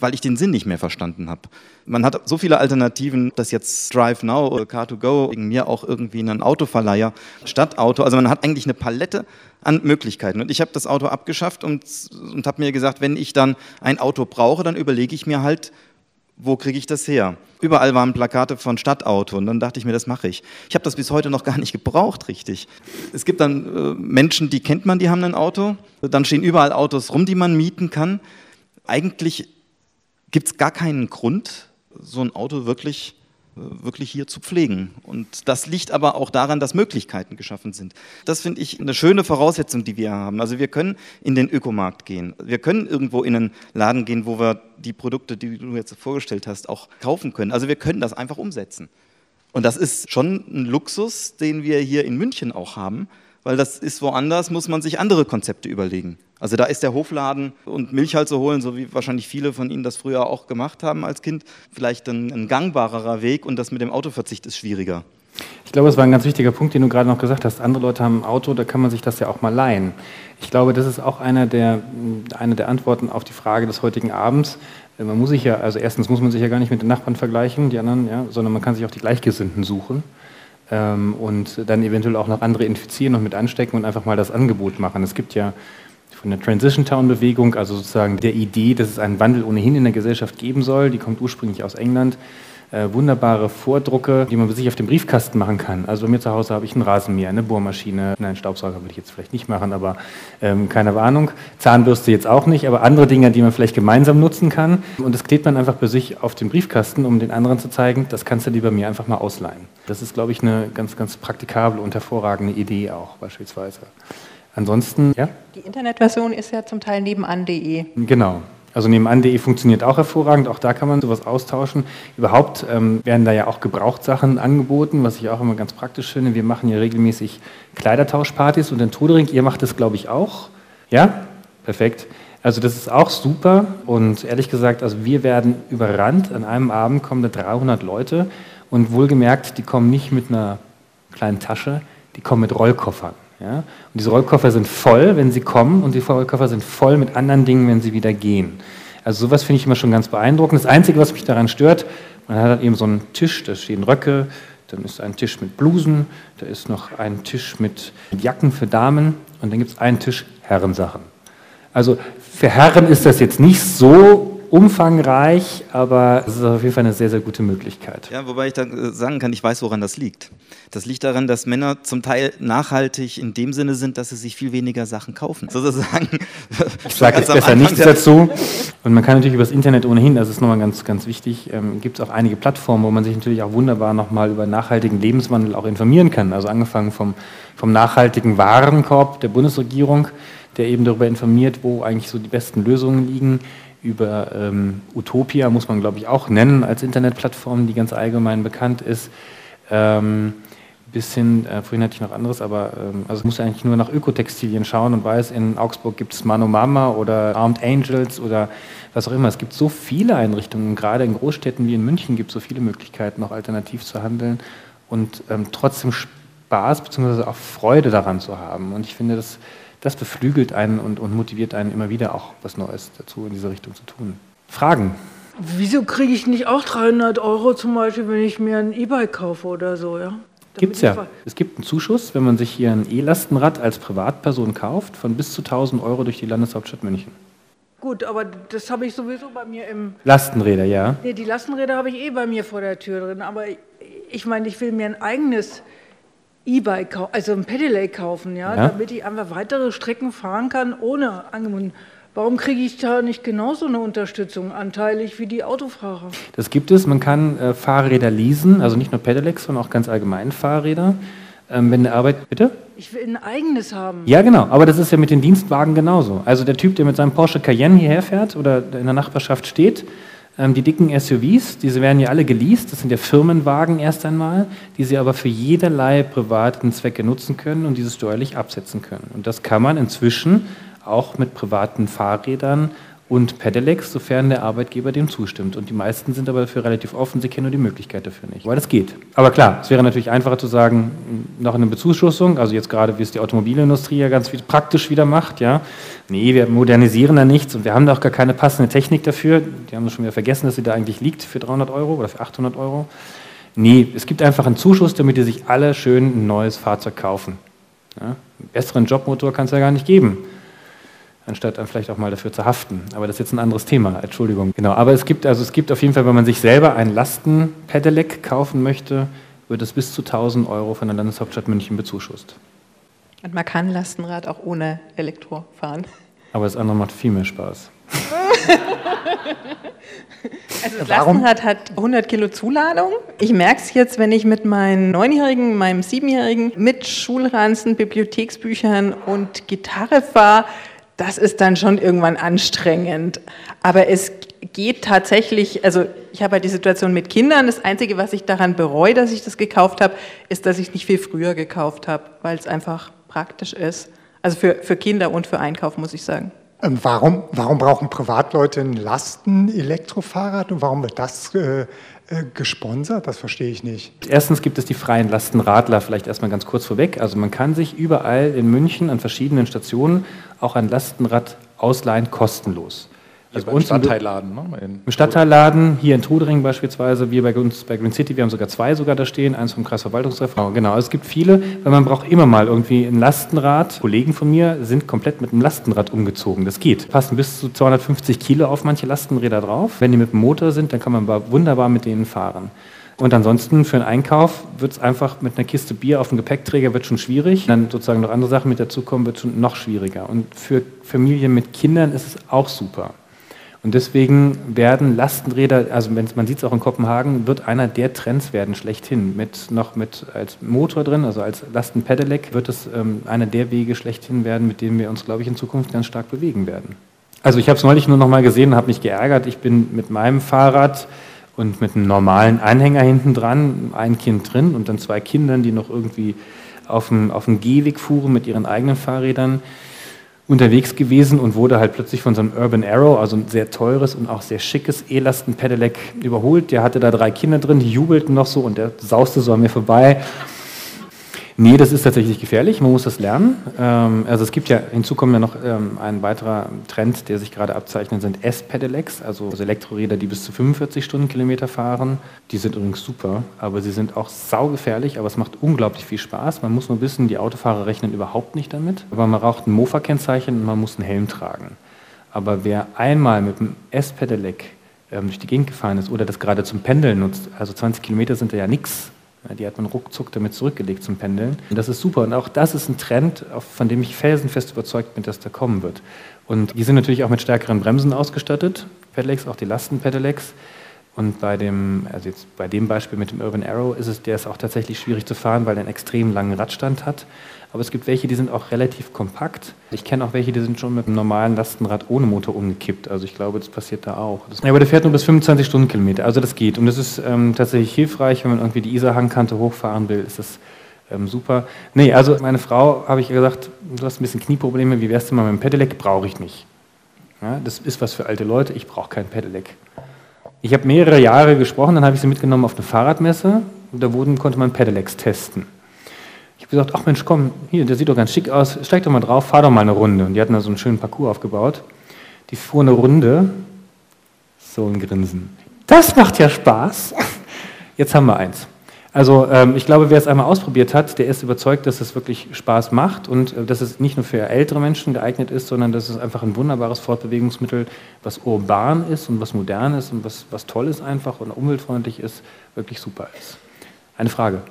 weil ich den Sinn nicht mehr verstanden habe. Man hat so viele Alternativen, dass jetzt Drive Now oder Car2Go wegen mir auch irgendwie einen Autoverleiher Stadtauto. Also man hat eigentlich eine Palette an Möglichkeiten. Und ich habe das Auto abgeschafft und, und habe mir gesagt, wenn ich dann ein Auto brauche, dann überlege ich mir halt, wo kriege ich das her? Überall waren Plakate von Stadtauto und dann dachte ich mir, das mache ich. Ich habe das bis heute noch gar nicht gebraucht, richtig. Es gibt dann äh, Menschen, die kennt man, die haben ein Auto. Dann stehen überall Autos rum, die man mieten kann. Eigentlich gibt es gar keinen Grund, so ein Auto wirklich, wirklich hier zu pflegen. Und das liegt aber auch daran, dass Möglichkeiten geschaffen sind. Das finde ich eine schöne Voraussetzung, die wir haben. Also wir können in den Ökomarkt gehen. Wir können irgendwo in einen Laden gehen, wo wir die Produkte, die du jetzt vorgestellt hast, auch kaufen können. Also wir können das einfach umsetzen. Und das ist schon ein Luxus, den wir hier in München auch haben, weil das ist woanders, muss man sich andere Konzepte überlegen. Also da ist der Hofladen und Milch halt zu holen, so wie wahrscheinlich viele von Ihnen das früher auch gemacht haben als Kind, vielleicht ein, ein gangbarerer Weg und das mit dem Autoverzicht ist schwieriger.
Ich glaube, es war ein ganz wichtiger Punkt, den du gerade noch gesagt hast. Andere Leute haben ein Auto, da kann man sich das ja auch mal leihen. Ich glaube, das ist auch einer der, eine der Antworten auf die Frage des heutigen Abends. Man muss sich ja, also erstens muss man sich ja gar nicht mit den Nachbarn vergleichen, die anderen, ja, sondern man kann sich auch die Gleichgesinnten suchen ähm, und dann eventuell auch noch andere infizieren und mit anstecken und einfach mal das Angebot machen. Es gibt ja von der Transition Town Bewegung, also sozusagen der Idee, dass es einen Wandel ohnehin in der Gesellschaft geben soll, die kommt ursprünglich aus England. Äh, wunderbare Vordrucke, die man sich auf dem Briefkasten machen kann. Also bei mir zu Hause habe ich einen Rasenmäher, eine Bohrmaschine, nein, Staubsauger würde ich jetzt vielleicht nicht machen, aber ähm, keine Ahnung. Zahnbürste jetzt auch nicht, aber andere Dinge, die man vielleicht gemeinsam nutzen kann. Und das klebt man einfach bei sich auf den Briefkasten, um den anderen zu zeigen, das kannst du dir bei mir einfach mal ausleihen. Das ist, glaube ich, eine ganz, ganz praktikable und hervorragende Idee auch beispielsweise. Ansonsten, ja?
Die Internetversion ist ja zum Teil nebenan.de.
Genau. Also nebenan.de funktioniert auch hervorragend, auch da kann man sowas austauschen. Überhaupt ähm, werden da ja auch Gebrauchtsachen angeboten, was ich auch immer ganz praktisch finde. Wir machen ja regelmäßig Kleidertauschpartys und in Trudering, ihr macht das glaube ich auch. Ja? Perfekt. Also das ist auch super und ehrlich gesagt, also wir werden überrannt. An einem Abend kommen da 300 Leute und wohlgemerkt, die kommen nicht mit einer kleinen Tasche, die kommen mit Rollkoffern. Ja? Und diese Rollkoffer sind voll, wenn sie kommen, und die Rollkoffer sind voll mit anderen Dingen, wenn sie wieder gehen. Also sowas finde ich immer schon ganz beeindruckend. Das Einzige, was mich daran stört, man hat halt eben so einen Tisch, da stehen Röcke, dann ist ein Tisch mit Blusen, da ist noch ein Tisch mit Jacken für Damen und dann gibt es einen Tisch Herrensachen. Also für Herren ist das jetzt nicht so umfangreich, aber es ist auf jeden Fall eine sehr, sehr gute Möglichkeit.
Ja, wobei ich dann äh, sagen kann, ich weiß, woran das liegt. Das liegt daran, dass Männer zum Teil nachhaltig in dem Sinne sind, dass sie sich viel weniger Sachen kaufen. Sozusagen.
Ich sage jetzt besser nichts dazu. Und man kann natürlich über das Internet ohnehin, das ist nochmal ganz, ganz wichtig, ähm, gibt es auch einige Plattformen, wo man sich natürlich auch wunderbar nochmal über nachhaltigen Lebenswandel auch informieren kann. Also angefangen vom, vom nachhaltigen Warenkorb der Bundesregierung, der eben darüber informiert, wo eigentlich so die besten Lösungen liegen über ähm, Utopia, muss man glaube ich auch nennen, als Internetplattform, die ganz allgemein bekannt ist. Ähm, bis hin, äh, vorhin hatte ich noch anderes, aber ähm, also muss eigentlich nur nach Ökotextilien schauen und weiß, in Augsburg gibt es Mano Mama oder Armed Angels oder was auch immer. Es gibt so viele Einrichtungen, gerade in Großstädten wie in München gibt es so viele Möglichkeiten, noch alternativ zu handeln und ähm, trotzdem Spaß bzw. auch Freude daran zu haben. Und ich finde, das das beflügelt einen und, und motiviert einen immer wieder auch was Neues dazu in diese Richtung zu tun. Fragen?
Wieso kriege ich nicht auch 300 Euro zum Beispiel, wenn ich mir ein E-Bike kaufe oder so, ja?
Gibt es ja. Es gibt einen Zuschuss, wenn man sich hier ein E-Lastenrad als Privatperson kauft, von bis zu 1000 Euro durch die Landeshauptstadt München.
Gut, aber das habe ich sowieso bei mir im.
Lastenräder, ja.
Nee, die Lastenräder habe ich eh bei mir vor der Tür drin. Aber ich meine, ich will mir ein eigenes E-Bike, also ein Pedelec kaufen, ja, ja, damit ich einfach weitere Strecken fahren kann ohne angebunden. Warum kriege ich da nicht genauso eine Unterstützung anteilig wie die Autofahrer?
Das gibt es. Man kann äh, Fahrräder leasen, also nicht nur Pedelecs, sondern auch ganz allgemein Fahrräder. Ähm, wenn der Arbeit, bitte?
Ich will ein eigenes haben.
Ja, genau. Aber das ist ja mit den Dienstwagen genauso. Also der Typ, der mit seinem Porsche Cayenne hierher fährt oder in der Nachbarschaft steht, die dicken SUVs, diese werden ja alle geleast, das sind ja Firmenwagen erst einmal, die sie aber für jederlei privaten Zwecke nutzen können und dieses steuerlich absetzen können. Und das kann man inzwischen auch mit privaten Fahrrädern und Pedelecs, sofern der Arbeitgeber dem zustimmt. Und die meisten sind aber dafür relativ offen, sie kennen nur die Möglichkeit dafür nicht. Weil das geht. Aber klar, es wäre natürlich einfacher zu sagen, noch eine Bezuschussung, also jetzt gerade, wie es die Automobilindustrie ja ganz praktisch wieder macht, ja. Nee, wir modernisieren da nichts und wir haben da auch gar keine passende Technik dafür. Die haben schon wieder vergessen, dass sie da eigentlich liegt für 300 Euro oder für 800 Euro. Nee, es gibt einfach einen Zuschuss, damit die sich alle schön ein neues Fahrzeug kaufen. Ja? Einen besseren Jobmotor kann es ja gar nicht geben anstatt dann vielleicht auch mal dafür zu haften. Aber das ist jetzt ein anderes Thema, Entschuldigung. Genau, aber es gibt, also es gibt auf jeden Fall, wenn man sich selber ein Lastenpedelec kaufen möchte, wird es bis zu 1000 Euro von der Landeshauptstadt München bezuschusst.
Und man kann Lastenrad auch ohne Elektro fahren.
Aber das andere macht viel mehr Spaß.
Also das Lastenrad hat 100 Kilo Zuladung. Ich merke es jetzt, wenn ich mit meinen Neunjährigen, meinem Siebenjährigen mit Schulranzen, Bibliotheksbüchern und Gitarre fahre, das ist dann schon irgendwann anstrengend. Aber es geht tatsächlich, also ich habe halt die Situation mit Kindern. Das Einzige, was ich daran bereue, dass ich das gekauft habe, ist, dass ich es nicht viel früher gekauft habe, weil es einfach praktisch ist. Also für, für Kinder und für Einkauf, muss ich sagen.
Ähm, warum, warum brauchen Privatleute ein Lasten-Elektrofahrrad und warum wird das äh, äh, gesponsert? Das verstehe ich nicht.
Erstens gibt es die freien Lastenradler, vielleicht erstmal ganz kurz vorweg. Also man kann sich überall in München an verschiedenen Stationen auch ein Lastenrad ausleihen, kostenlos.
Also bei uns Stadtteilladen, ne?
Im Stadtteilladen, hier in Trudering beispielsweise, wir bei uns bei Green City, wir haben sogar zwei sogar da stehen, eins vom Kreisverwaltungsreferat. Genau, es gibt viele, weil man braucht immer mal irgendwie ein Lastenrad. Kollegen von mir sind komplett mit einem Lastenrad umgezogen. Das geht. Passen bis zu 250 Kilo auf manche Lastenräder drauf. Wenn die mit dem Motor sind, dann kann man wunderbar mit denen fahren. Und ansonsten für einen Einkauf wird es einfach mit einer Kiste Bier auf dem Gepäckträger wird schon schwierig. Dann sozusagen noch andere Sachen mit dazukommen, wird schon noch schwieriger. Und für Familien mit Kindern ist es auch super. Und deswegen werden Lastenräder, also man sieht es auch in Kopenhagen, wird einer der Trends werden schlechthin. Mit noch mit als Motor drin, also als Lastenpedelec, wird es ähm, einer der Wege schlechthin werden, mit denen wir uns, glaube ich, in Zukunft ganz stark bewegen werden. Also ich habe es neulich nur noch mal gesehen und habe mich geärgert. Ich bin mit meinem Fahrrad und mit einem normalen Anhänger hinten dran, ein Kind drin und dann zwei Kindern, die noch irgendwie auf dem, auf dem Gehweg fuhren mit ihren eigenen Fahrrädern unterwegs gewesen und wurde halt plötzlich von so einem Urban Arrow, also ein sehr teures und auch sehr schickes E-Lasten-Pedelec überholt. Der hatte da drei Kinder drin, die jubelten noch so und der sauste so an mir vorbei. Nee, das ist tatsächlich gefährlich, man muss das lernen. Ähm, also es gibt ja, hinzu kommt ja noch ähm, ein weiterer Trend, der sich gerade abzeichnet, sind S-Pedelecs, also Elektroräder, die bis zu 45 Stundenkilometer fahren. Die sind übrigens super, aber sie sind auch saugefährlich, aber es macht unglaublich viel Spaß. Man muss nur wissen, die Autofahrer rechnen überhaupt nicht damit. Aber man braucht ein Mofa-Kennzeichen und man muss einen Helm tragen. Aber wer einmal mit dem S-Pedelec ähm, durch die Gegend gefahren ist oder das gerade zum Pendeln nutzt, also 20 Kilometer sind ja nichts, die hat man ruckzuck damit zurückgelegt zum Pendeln. Und das ist super. Und auch das ist ein Trend, von dem ich felsenfest überzeugt bin, dass der kommen wird. Und die sind natürlich auch mit stärkeren Bremsen ausgestattet, Pedelecs, auch die Lasten-Pedelecs. Und bei dem, also jetzt bei dem Beispiel mit dem Urban Arrow ist es, der ist auch tatsächlich schwierig zu fahren, weil er einen extrem langen Radstand hat. Aber es gibt welche, die sind auch relativ kompakt. Ich kenne auch welche, die sind schon mit einem normalen Lastenrad ohne Motor umgekippt. Also ich glaube, das passiert da auch. Das, ja, aber der fährt nur bis 25 Stundenkilometer. Also das geht. Und das ist ähm, tatsächlich hilfreich, wenn man irgendwie die Isarhangkante hochfahren will, ist das ähm, super. Nee, also meine Frau habe ich gesagt, du hast ein bisschen Knieprobleme, wie wärst du mal mit dem Pedelec? Brauche ich nicht. Ja, das ist was für alte Leute, ich brauche kein Pedelec. Ich habe mehrere Jahre gesprochen, dann habe ich sie mitgenommen auf eine Fahrradmesse und da wurden, konnte man Pedelecs testen. Ich habe gesagt, ach Mensch, komm, hier, der sieht doch ganz schick aus, steig doch mal drauf, fahr doch mal eine Runde. Und die hatten da so einen schönen Parcours aufgebaut. Die fuhr eine Runde, so ein Grinsen. Das macht ja Spaß. Jetzt haben wir eins. Also ähm, ich glaube, wer es einmal ausprobiert hat, der ist überzeugt, dass es wirklich Spaß macht und äh, dass es nicht nur für ältere Menschen geeignet ist, sondern dass es einfach ein wunderbares Fortbewegungsmittel, was urban ist und was modern ist und was, was toll ist einfach und umweltfreundlich ist, wirklich super ist. Eine Frage.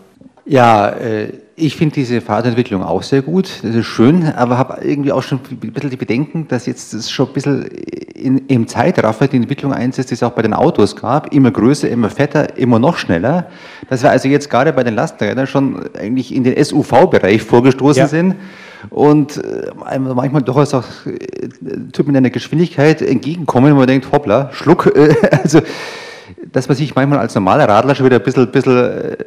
Ja, äh, ich finde diese Fahrradentwicklung auch sehr gut, das ist schön, aber habe irgendwie auch schon ein bisschen die Bedenken, dass jetzt das schon ein bisschen in, im Zeitraffer die Entwicklung einsetzt, die es auch bei den Autos gab, immer größer, immer fetter, immer noch schneller, dass wir also jetzt gerade bei den Lastenrädern schon eigentlich in den SUV-Bereich vorgestoßen ja. sind. Und äh, manchmal durchaus auch äh, Typen in einer Geschwindigkeit entgegenkommen, wo man denkt, hoppla, Schluck, also dass man sich manchmal als normaler Radler schon wieder ein bisschen, bisschen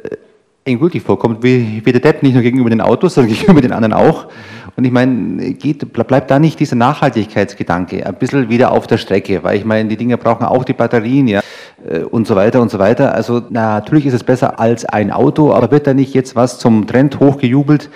endgültig vorkommt, wie, wie der Depp, nicht nur gegenüber den Autos, sondern gegenüber den anderen auch. Und ich meine, geht, bleibt da nicht dieser Nachhaltigkeitsgedanke ein bisschen wieder auf der Strecke, weil ich meine, die Dinge brauchen auch die Batterien, ja, äh, und so weiter und so weiter. Also na, natürlich ist es besser als ein Auto, aber wird da nicht jetzt was zum Trend hochgejubelt,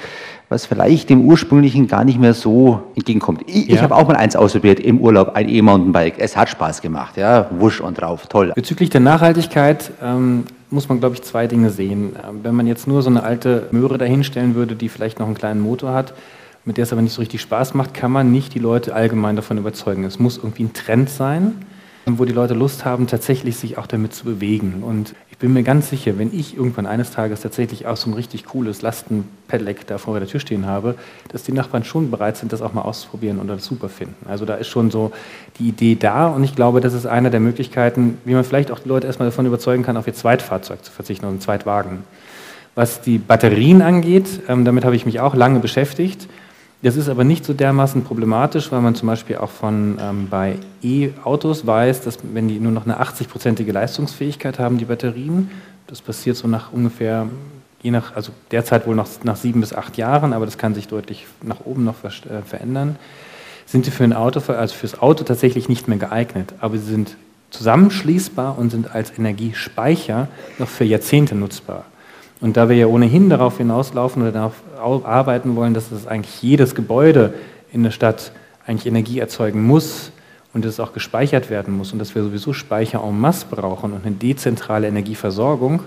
was vielleicht dem ursprünglichen gar nicht mehr so entgegenkommt. Ich, ja. ich habe auch mal eins ausprobiert im Urlaub, ein E-Mountainbike. Es hat Spaß gemacht, ja, wusch und drauf, toll.
Bezüglich der Nachhaltigkeit ähm, muss man, glaube ich, zwei Dinge sehen. Ähm, wenn man jetzt nur so eine alte Möhre dahinstellen würde, die vielleicht noch einen kleinen Motor hat, mit der es aber nicht so richtig Spaß macht, kann man nicht die Leute allgemein davon überzeugen. Es muss irgendwie ein Trend sein wo die Leute Lust haben, tatsächlich sich auch damit zu bewegen. Und ich bin mir ganz sicher, wenn ich irgendwann eines Tages tatsächlich auch so ein richtig cooles Lastenpedelec da vor der Tür stehen habe, dass die Nachbarn schon bereit sind, das auch mal auszuprobieren und das super finden. Also da ist schon so die Idee da und ich glaube, das ist eine der Möglichkeiten, wie man vielleicht auch die Leute erstmal davon überzeugen kann, auf ihr Zweitfahrzeug zu verzichten, auf einen Zweitwagen. Was die Batterien angeht, ähm, damit habe ich mich auch lange beschäftigt. Das ist aber nicht so dermaßen problematisch, weil man zum Beispiel auch von ähm, bei E-Autos weiß, dass wenn die nur noch eine 80-prozentige Leistungsfähigkeit haben, die Batterien, das passiert so nach ungefähr, je nach, also derzeit wohl noch nach sieben bis acht Jahren, aber das kann sich deutlich nach oben noch ver äh, verändern, sind sie für ein Auto, also fürs Auto tatsächlich nicht mehr geeignet. Aber sie sind zusammenschließbar und sind als Energiespeicher noch für Jahrzehnte nutzbar. Und da wir ja ohnehin darauf hinauslaufen oder darauf arbeiten wollen, dass das eigentlich jedes Gebäude in der Stadt eigentlich Energie erzeugen muss und es auch gespeichert werden muss und dass wir sowieso Speicher en masse brauchen und eine dezentrale Energieversorgung,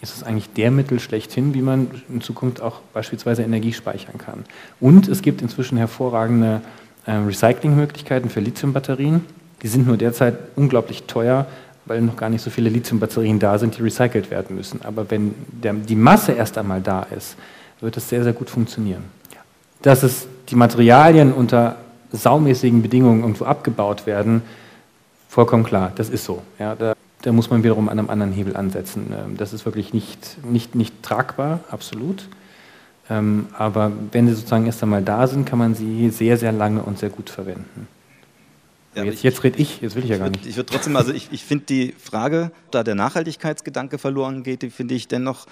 ist es eigentlich der Mittel schlechthin, wie man in Zukunft auch beispielsweise Energie speichern kann. Und es gibt inzwischen hervorragende äh, Recyclingmöglichkeiten für Lithiumbatterien. Die sind nur derzeit unglaublich teuer, weil noch gar nicht so viele Lithiumbatterien da sind, die recycelt werden müssen. Aber wenn der, die Masse erst einmal da ist, wird es sehr, sehr gut funktionieren. Dass es die Materialien unter saumäßigen Bedingungen irgendwo abgebaut werden, vollkommen klar, das ist so. Ja, da, da, muss man wiederum an einem anderen Hebel ansetzen. Ähm, das ist wirklich nicht, nicht, nicht tragbar, absolut. Ähm, aber wenn sie sozusagen erst einmal da sind, kann man sie sehr, sehr lange und sehr gut verwenden. Ja, jetzt, jetzt rede ich, jetzt will ich ja gar nicht.
Ich würde trotzdem, also ich, ich finde die Frage, da der Nachhaltigkeitsgedanke verloren geht, die finde ich dennoch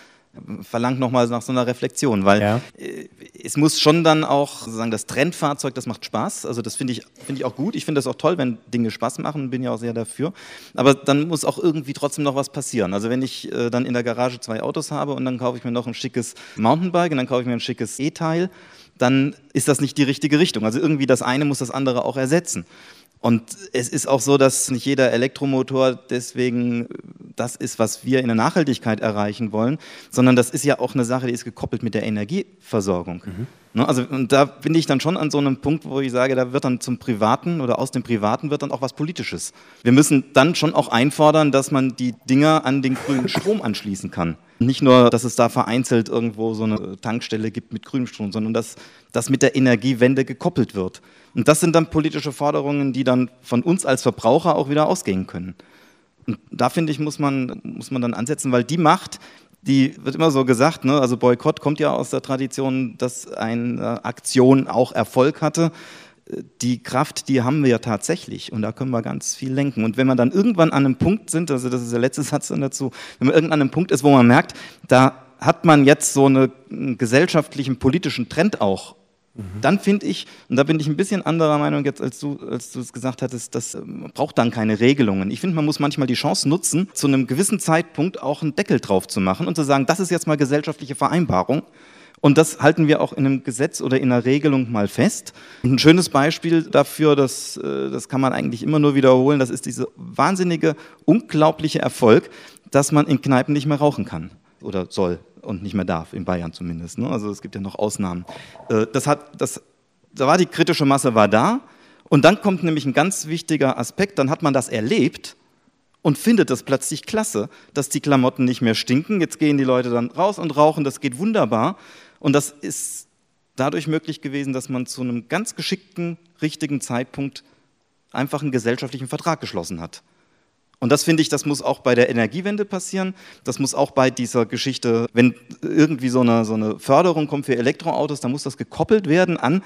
verlangt nochmal nach so einer Reflexion, weil ja. Äh, es muss schon dann auch sozusagen das Trendfahrzeug, das macht Spaß. Also das finde ich, find ich auch gut. Ich finde das auch toll, wenn Dinge Spaß machen, bin ja auch sehr dafür. Aber dann muss auch irgendwie trotzdem noch was passieren. Also wenn ich äh, dann in der Garage zwei Autos habe und dann kaufe ich mir noch ein schickes Mountainbike und dann kaufe ich mir ein schickes E-Teil, dann ist das nicht die richtige Richtung. Also irgendwie das eine muss das andere auch ersetzen. Und es ist auch so, dass nicht jeder Elektromotor deswegen das ist, was wir in der Nachhaltigkeit erreichen wollen, sondern das ist ja auch eine Sache, die ist gekoppelt mit der Energieversorgung. Mhm. Ne, also und da bin ich dann schon an so einem Punkt, wo ich sage, da wird dann zum Privaten oder aus dem Privaten wird dann auch was Politisches. Wir müssen dann schon auch einfordern, dass man die Dinger an den grünen Strom anschließen kann. Nicht nur, dass es da vereinzelt irgendwo so eine Tankstelle gibt mit grünem Strom, sondern dass das mit der Energiewende gekoppelt wird. Und das sind dann politische Forderungen, die dann von uns als Verbraucher auch wieder ausgehen können. Und da finde ich, muss man, muss man dann ansetzen, weil die Macht, die wird immer so gesagt, ne? also Boykott kommt ja aus der Tradition, dass eine Aktion auch Erfolg hatte. Die Kraft, die haben wir ja tatsächlich und da können wir ganz viel lenken. Und wenn wir dann irgendwann an einem Punkt sind, also das ist der letzte Satz dazu, wenn man irgendwann an einem Punkt ist, wo man merkt, da hat man jetzt so einen gesellschaftlichen, politischen Trend auch Mhm. Dann finde ich, und da bin ich ein bisschen anderer Meinung jetzt, als du, als du es gesagt hattest, das ähm, braucht dann keine Regelungen. Ich finde, man muss manchmal die Chance nutzen, zu einem gewissen Zeitpunkt auch einen Deckel drauf zu machen und zu sagen, das ist jetzt mal gesellschaftliche Vereinbarung. Und das halten wir auch in einem Gesetz oder in einer Regelung mal fest. Und ein schönes Beispiel dafür, das, äh, das kann man eigentlich immer nur wiederholen, das ist dieser wahnsinnige, unglaubliche Erfolg, dass man in Kneipen nicht mehr rauchen kann oder soll und nicht mehr darf, in Bayern zumindest. Ne? Also es gibt ja noch Ausnahmen. Äh, das hat, das, da war die kritische Masse war da und dann kommt nämlich ein ganz wichtiger Aspekt, dann hat man das erlebt und findet das plötzlich klasse, dass die Klamotten nicht mehr stinken. Jetzt gehen die Leute dann raus und rauchen, das geht wunderbar. Und das ist dadurch möglich gewesen, dass man zu einem ganz geschickten, richtigen Zeitpunkt einfach einen gesellschaftlichen Vertrag geschlossen hat. Und das finde ich, das muss auch bei der Energiewende passieren. Das muss auch bei dieser Geschichte, wenn irgendwie so eine, so eine Förderung kommt für Elektroautos, dann muss das gekoppelt werden an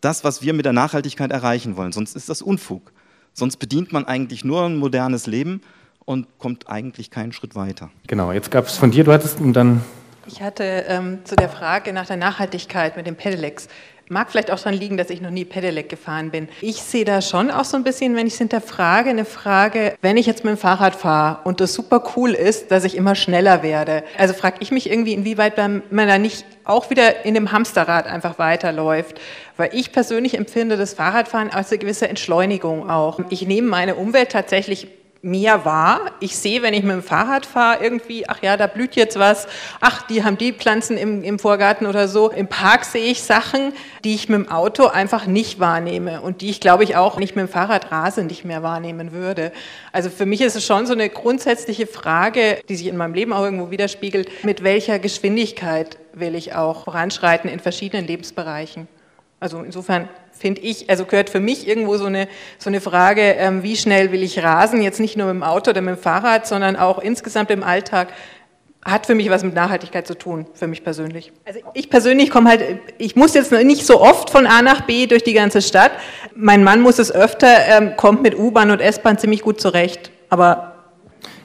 das, was wir mit der Nachhaltigkeit erreichen wollen. Sonst ist das Unfug. Sonst bedient man eigentlich nur ein modernes Leben und kommt eigentlich keinen Schritt weiter.
Genau, jetzt gab es von dir, du hattest dann.
Ich hatte ähm, zu der Frage nach der Nachhaltigkeit mit den Pedelecs Mag vielleicht auch daran liegen, dass ich noch nie Pedelec gefahren bin. Ich sehe da schon auch so ein bisschen, wenn ich es hinterfrage, eine Frage, wenn ich jetzt mit dem Fahrrad fahre und das super cool ist, dass ich immer schneller werde. Also frage ich mich irgendwie, inwieweit man da nicht auch wieder in dem Hamsterrad einfach weiterläuft. Weil ich persönlich empfinde das Fahrradfahren als eine gewisse Entschleunigung auch. Ich nehme meine Umwelt tatsächlich mehr wahr. Ich sehe, wenn ich mit dem Fahrrad fahre, irgendwie, ach ja, da blüht jetzt was, ach, die haben die Pflanzen im, im Vorgarten oder so. Im Park sehe ich Sachen, die ich mit dem Auto einfach nicht wahrnehme und die ich, glaube ich, auch nicht mit dem Fahrrad rase nicht mehr wahrnehmen würde. Also für mich ist es schon so eine grundsätzliche Frage, die sich in meinem Leben auch irgendwo widerspiegelt, mit welcher Geschwindigkeit will ich auch voranschreiten in verschiedenen Lebensbereichen. Also insofern finde ich, also gehört für mich irgendwo so eine, so eine Frage, ähm, wie schnell will ich rasen, jetzt nicht nur mit dem Auto oder mit dem Fahrrad, sondern auch insgesamt im Alltag, hat für mich was mit Nachhaltigkeit zu tun, für mich persönlich. Also ich persönlich komme halt, ich muss jetzt nicht so oft von A nach B durch die ganze Stadt. Mein Mann muss es öfter, ähm, kommt mit U-Bahn und S-Bahn ziemlich gut zurecht, aber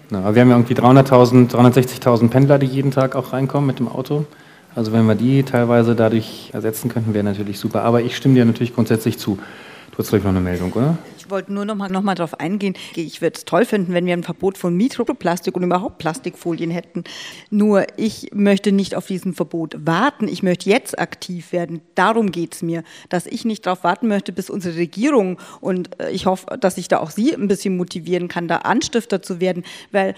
na, wir haben ja irgendwie 300.000, 360.000 Pendler, die jeden Tag auch reinkommen mit dem Auto. Also wenn wir die teilweise dadurch ersetzen könnten, wäre natürlich super. Aber ich stimme dir natürlich grundsätzlich zu. Du hast gleich noch eine Meldung, oder?
Ich wollte nur noch mal, noch mal darauf eingehen. Ich würde es toll finden, wenn wir ein Verbot von Mikroplastik und überhaupt Plastikfolien hätten. Nur ich möchte nicht auf diesen Verbot warten. Ich möchte jetzt aktiv werden. Darum geht es mir, dass ich nicht darauf warten möchte, bis unsere Regierung und äh, ich hoffe, dass ich da auch Sie ein bisschen motivieren kann, da Anstifter zu werden, weil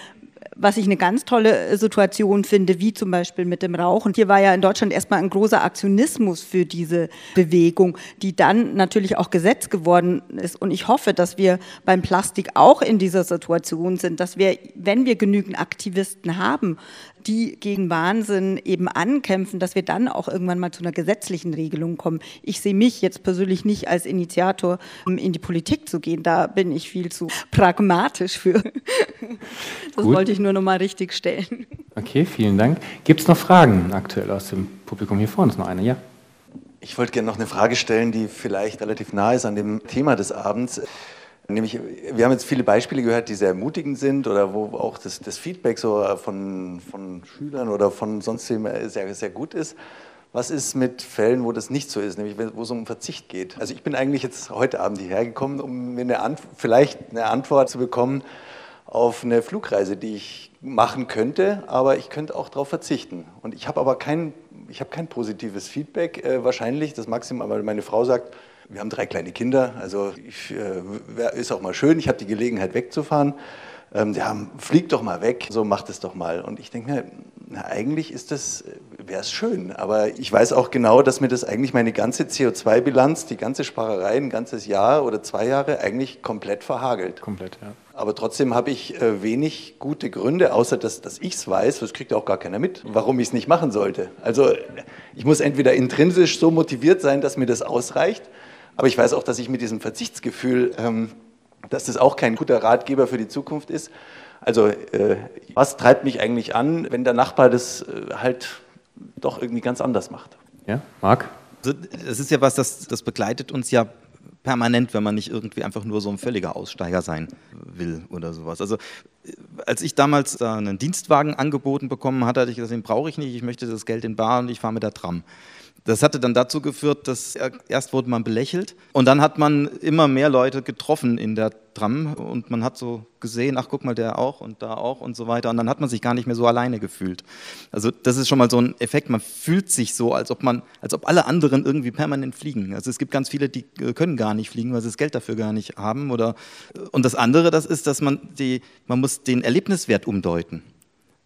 was ich eine ganz tolle Situation finde, wie zum Beispiel mit dem Rauchen. Hier war ja in Deutschland erstmal ein großer Aktionismus für diese Bewegung, die dann natürlich auch Gesetz geworden ist. Und ich hoffe, dass wir beim Plastik auch in dieser Situation sind, dass wir, wenn wir genügend Aktivisten haben, die gegen Wahnsinn eben ankämpfen, dass wir dann auch irgendwann mal zu einer gesetzlichen Regelung kommen. Ich sehe mich jetzt persönlich nicht als Initiator, um in die Politik zu gehen. Da bin ich viel zu pragmatisch für. Das Gut. wollte ich nur noch mal richtig stellen.
Okay, vielen Dank. Gibt es noch Fragen aktuell aus dem Publikum? Hier vorne ist noch eine, ja.
Ich wollte gerne noch eine Frage stellen, die vielleicht relativ nah ist an dem Thema des Abends. Nämlich, wir haben jetzt viele Beispiele gehört, die sehr ermutigend sind oder wo auch das, das Feedback so von, von Schülern oder von sonst sehr, sehr gut ist. Was ist mit Fällen, wo das nicht so ist, nämlich wo es um Verzicht geht? Also ich bin eigentlich jetzt heute Abend hierher gekommen, um mir eine vielleicht eine Antwort zu bekommen auf eine Flugreise, die ich machen könnte, aber ich könnte auch darauf verzichten. Und ich habe aber kein, ich habe kein positives Feedback äh, wahrscheinlich, das Maximum, weil meine Frau sagt, wir haben drei kleine Kinder, also ich, äh, ist auch mal schön, ich habe die Gelegenheit wegzufahren. ähm, ja, flieg doch mal weg, so macht es doch mal. Und ich denke mir, na, eigentlich ist das, wäre es schön, aber ich weiß auch genau, dass mir das eigentlich meine ganze CO2-Bilanz, die ganze Sparerei, ein ganzes Jahr oder zwei Jahre eigentlich komplett verhagelt.
Komplett, ja.
Aber trotzdem habe ich äh, wenig gute Gründe, außer dass, dass ich es weiß, das kriegt auch gar keiner mit, warum ich es nicht machen sollte. Also ich muss entweder intrinsisch so motiviert sein, dass mir das ausreicht, aber ich weiß auch, dass ich mit diesem Verzichtsgefühl, ähm, dass das auch kein guter Ratgeber für die Zukunft ist. Also äh, was treibt mich eigentlich an, wenn der Nachbar das äh, halt doch irgendwie ganz anders macht?
Ja, Marc?
Also, das ist ja was, das, das begleitet uns ja permanent, wenn man nicht irgendwie einfach nur so ein völliger Aussteiger sein will oder sowas. Also als ich damals einen Dienstwagen angeboten bekommen hatte, hatte ich gesagt, den brauche ich nicht, ich möchte das Geld in Bar und ich fahre mit der Tram. Das hatte dann dazu geführt, dass erst wurde man belächelt und dann hat man immer mehr Leute getroffen in der Tram und man hat so gesehen, ach guck mal, der auch und da auch und so weiter und dann hat man sich gar nicht mehr so alleine gefühlt. Also das ist schon mal so ein Effekt, man fühlt sich so, als ob man, als ob alle anderen irgendwie permanent fliegen. Also es gibt ganz viele, die äh, können gar nicht fliegen, weil sie das Geld dafür gar nicht haben oder und das andere, das ist, dass man die, man muss den Erlebniswert umdeuten.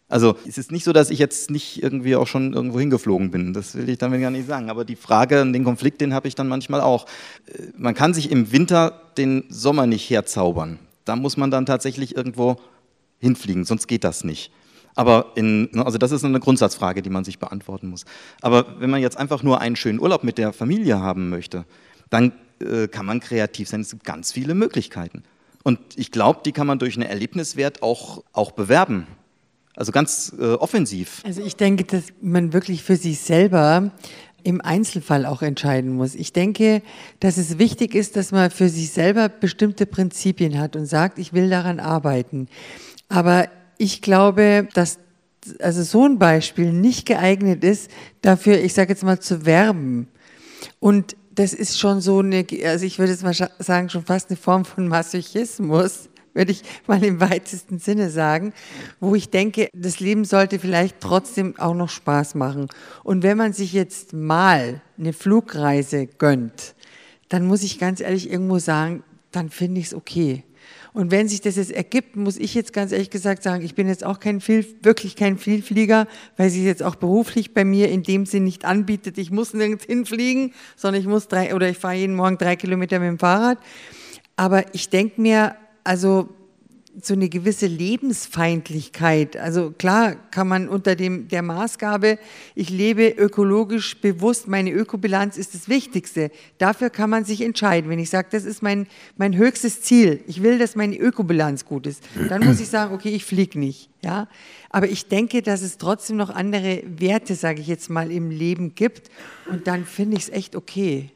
Also es ist nicht so, dass ich jetzt nicht irgendwie auch schon irgendwo hingeflogen bin. Das will ich damit gar nicht sagen. Aber die Frage, den Konflikt, den habe ich dann manchmal auch. Äh, man kann sich im Winter den Sommer nicht herzaubern. Da muss man dann tatsächlich irgendwo hinfliegen, sonst geht das nicht. Aber in, ne, also das ist eine Grundsatzfrage, die man sich beantworten muss. Aber wenn man jetzt einfach nur einen schönen Urlaub mit der Familie haben möchte, dann äh, kann man kreativ sein. Es gibt ganz viele Möglichkeiten. Und ich glaube, die kann man durch einen Erlebniswert auch, auch bewerben. Also ganz äh, offensiv.
Also ich denke, dass man wirklich für sich selber im Einzelfall auch entscheiden muss. Ich denke, dass es wichtig ist, dass man für sich selber bestimmte Prinzipien hat und sagt, ich will daran arbeiten. Aber ich glaube, dass also so ein Beispiel nicht geeignet ist, dafür, ich sage jetzt mal, zu werben. Und das ist schon so eine, also ich würde jetzt mal sagen, schon fast eine Form von Masochismus, würde ich mal im weitesten Sinne sagen, wo ich denke, das Leben sollte vielleicht trotzdem auch noch Spaß machen. Und wenn man sich jetzt mal eine Flugreise gönnt, dann muss ich ganz ehrlich irgendwo sagen, dann finde ich es okay. Und wenn sich das jetzt ergibt, muss ich jetzt ganz ehrlich gesagt sagen, ich bin jetzt auch kein viel, wirklich kein Vielflieger, weil sich jetzt auch beruflich bei mir in dem Sinn nicht anbietet. Ich muss nirgends hinfliegen, sondern ich muss drei oder ich fahre jeden Morgen drei Kilometer mit dem Fahrrad. Aber ich denke mir, also so eine gewisse Lebensfeindlichkeit. Also klar kann man unter dem, der Maßgabe, ich lebe ökologisch bewusst, meine Ökobilanz ist das Wichtigste. Dafür kann man sich entscheiden. Wenn ich sage, das ist mein, mein höchstes Ziel, ich will, dass meine Ökobilanz gut ist, dann muss ich sagen, okay, ich fliege nicht. Ja? Aber ich denke, dass es trotzdem noch andere Werte, sage ich jetzt mal, im Leben gibt. Und dann finde ich es echt okay.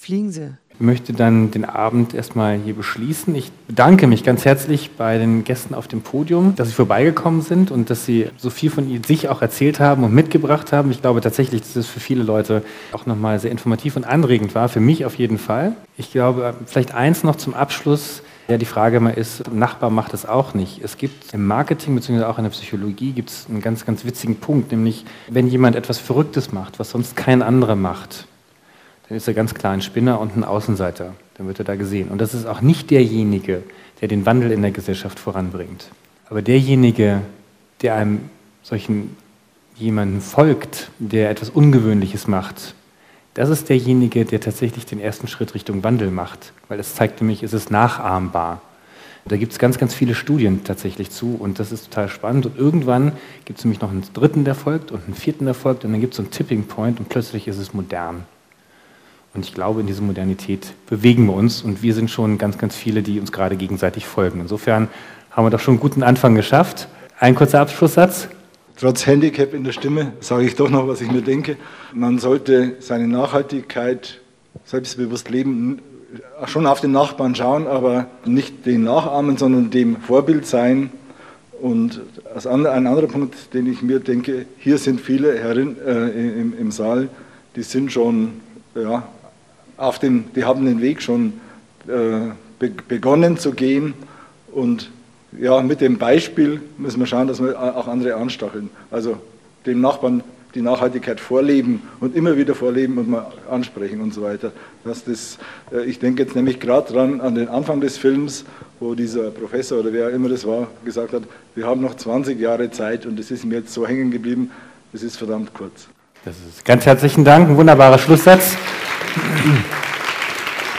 Fliegen Sie
möchte dann den Abend erstmal hier beschließen. Ich bedanke mich ganz herzlich bei den Gästen auf dem Podium, dass sie vorbeigekommen sind und dass sie so viel von sich auch erzählt haben und mitgebracht haben. Ich glaube tatsächlich, dass es für viele Leute auch nochmal sehr informativ und anregend war, für mich auf jeden Fall. Ich glaube, vielleicht eins noch zum Abschluss. Ja, die Frage immer ist, Nachbar macht es auch nicht. Es gibt im Marketing bzw. auch in der Psychologie gibt es einen ganz, ganz witzigen Punkt, nämlich wenn jemand etwas Verrücktes macht, was sonst kein anderer macht, dann ist er ganz klar ein Spinner und ein Außenseiter. Dann wird er da gesehen. Und das ist auch nicht derjenige, der den Wandel in der Gesellschaft voranbringt. Aber derjenige, der einem solchen jemanden folgt, der etwas Ungewöhnliches macht, das ist derjenige, der tatsächlich den ersten Schritt Richtung Wandel macht. Weil das zeigt nämlich, es ist nachahmbar. Da gibt es ganz, ganz viele Studien tatsächlich zu und das ist total spannend. Und irgendwann gibt es nämlich noch einen dritten, der folgt und einen vierten, der folgt und dann gibt es so einen Tipping Point und plötzlich ist es modern. Und ich glaube, in diese Modernität bewegen wir uns und wir sind schon ganz, ganz viele, die uns gerade gegenseitig folgen. Insofern haben wir doch schon einen guten Anfang geschafft. Ein kurzer Abschlusssatz.
Trotz Handicap in der Stimme sage ich doch noch, was ich mir denke. Man sollte seine Nachhaltigkeit selbstbewusst leben, schon auf den Nachbarn schauen, aber nicht den nachahmen, sondern dem Vorbild sein. Und ein anderer Punkt, den ich mir denke, hier sind viele Herren äh, im, im Saal, die sind schon ja, auf dem, die haben den Weg schon äh, be begonnen zu gehen und ja, mit dem Beispiel müssen wir schauen, dass wir auch andere anstacheln. Also dem Nachbarn die Nachhaltigkeit vorleben und immer wieder vorleben und mal ansprechen und so weiter. Dass das, äh, ich denke jetzt nämlich gerade dran an den Anfang des Films, wo dieser Professor oder wer immer das war, gesagt hat, wir haben noch 20 Jahre Zeit und das ist mir jetzt so hängen geblieben, das ist verdammt kurz.
Das ist ganz herzlichen Dank, ein wunderbarer Schlusssatz. Mm-hmm.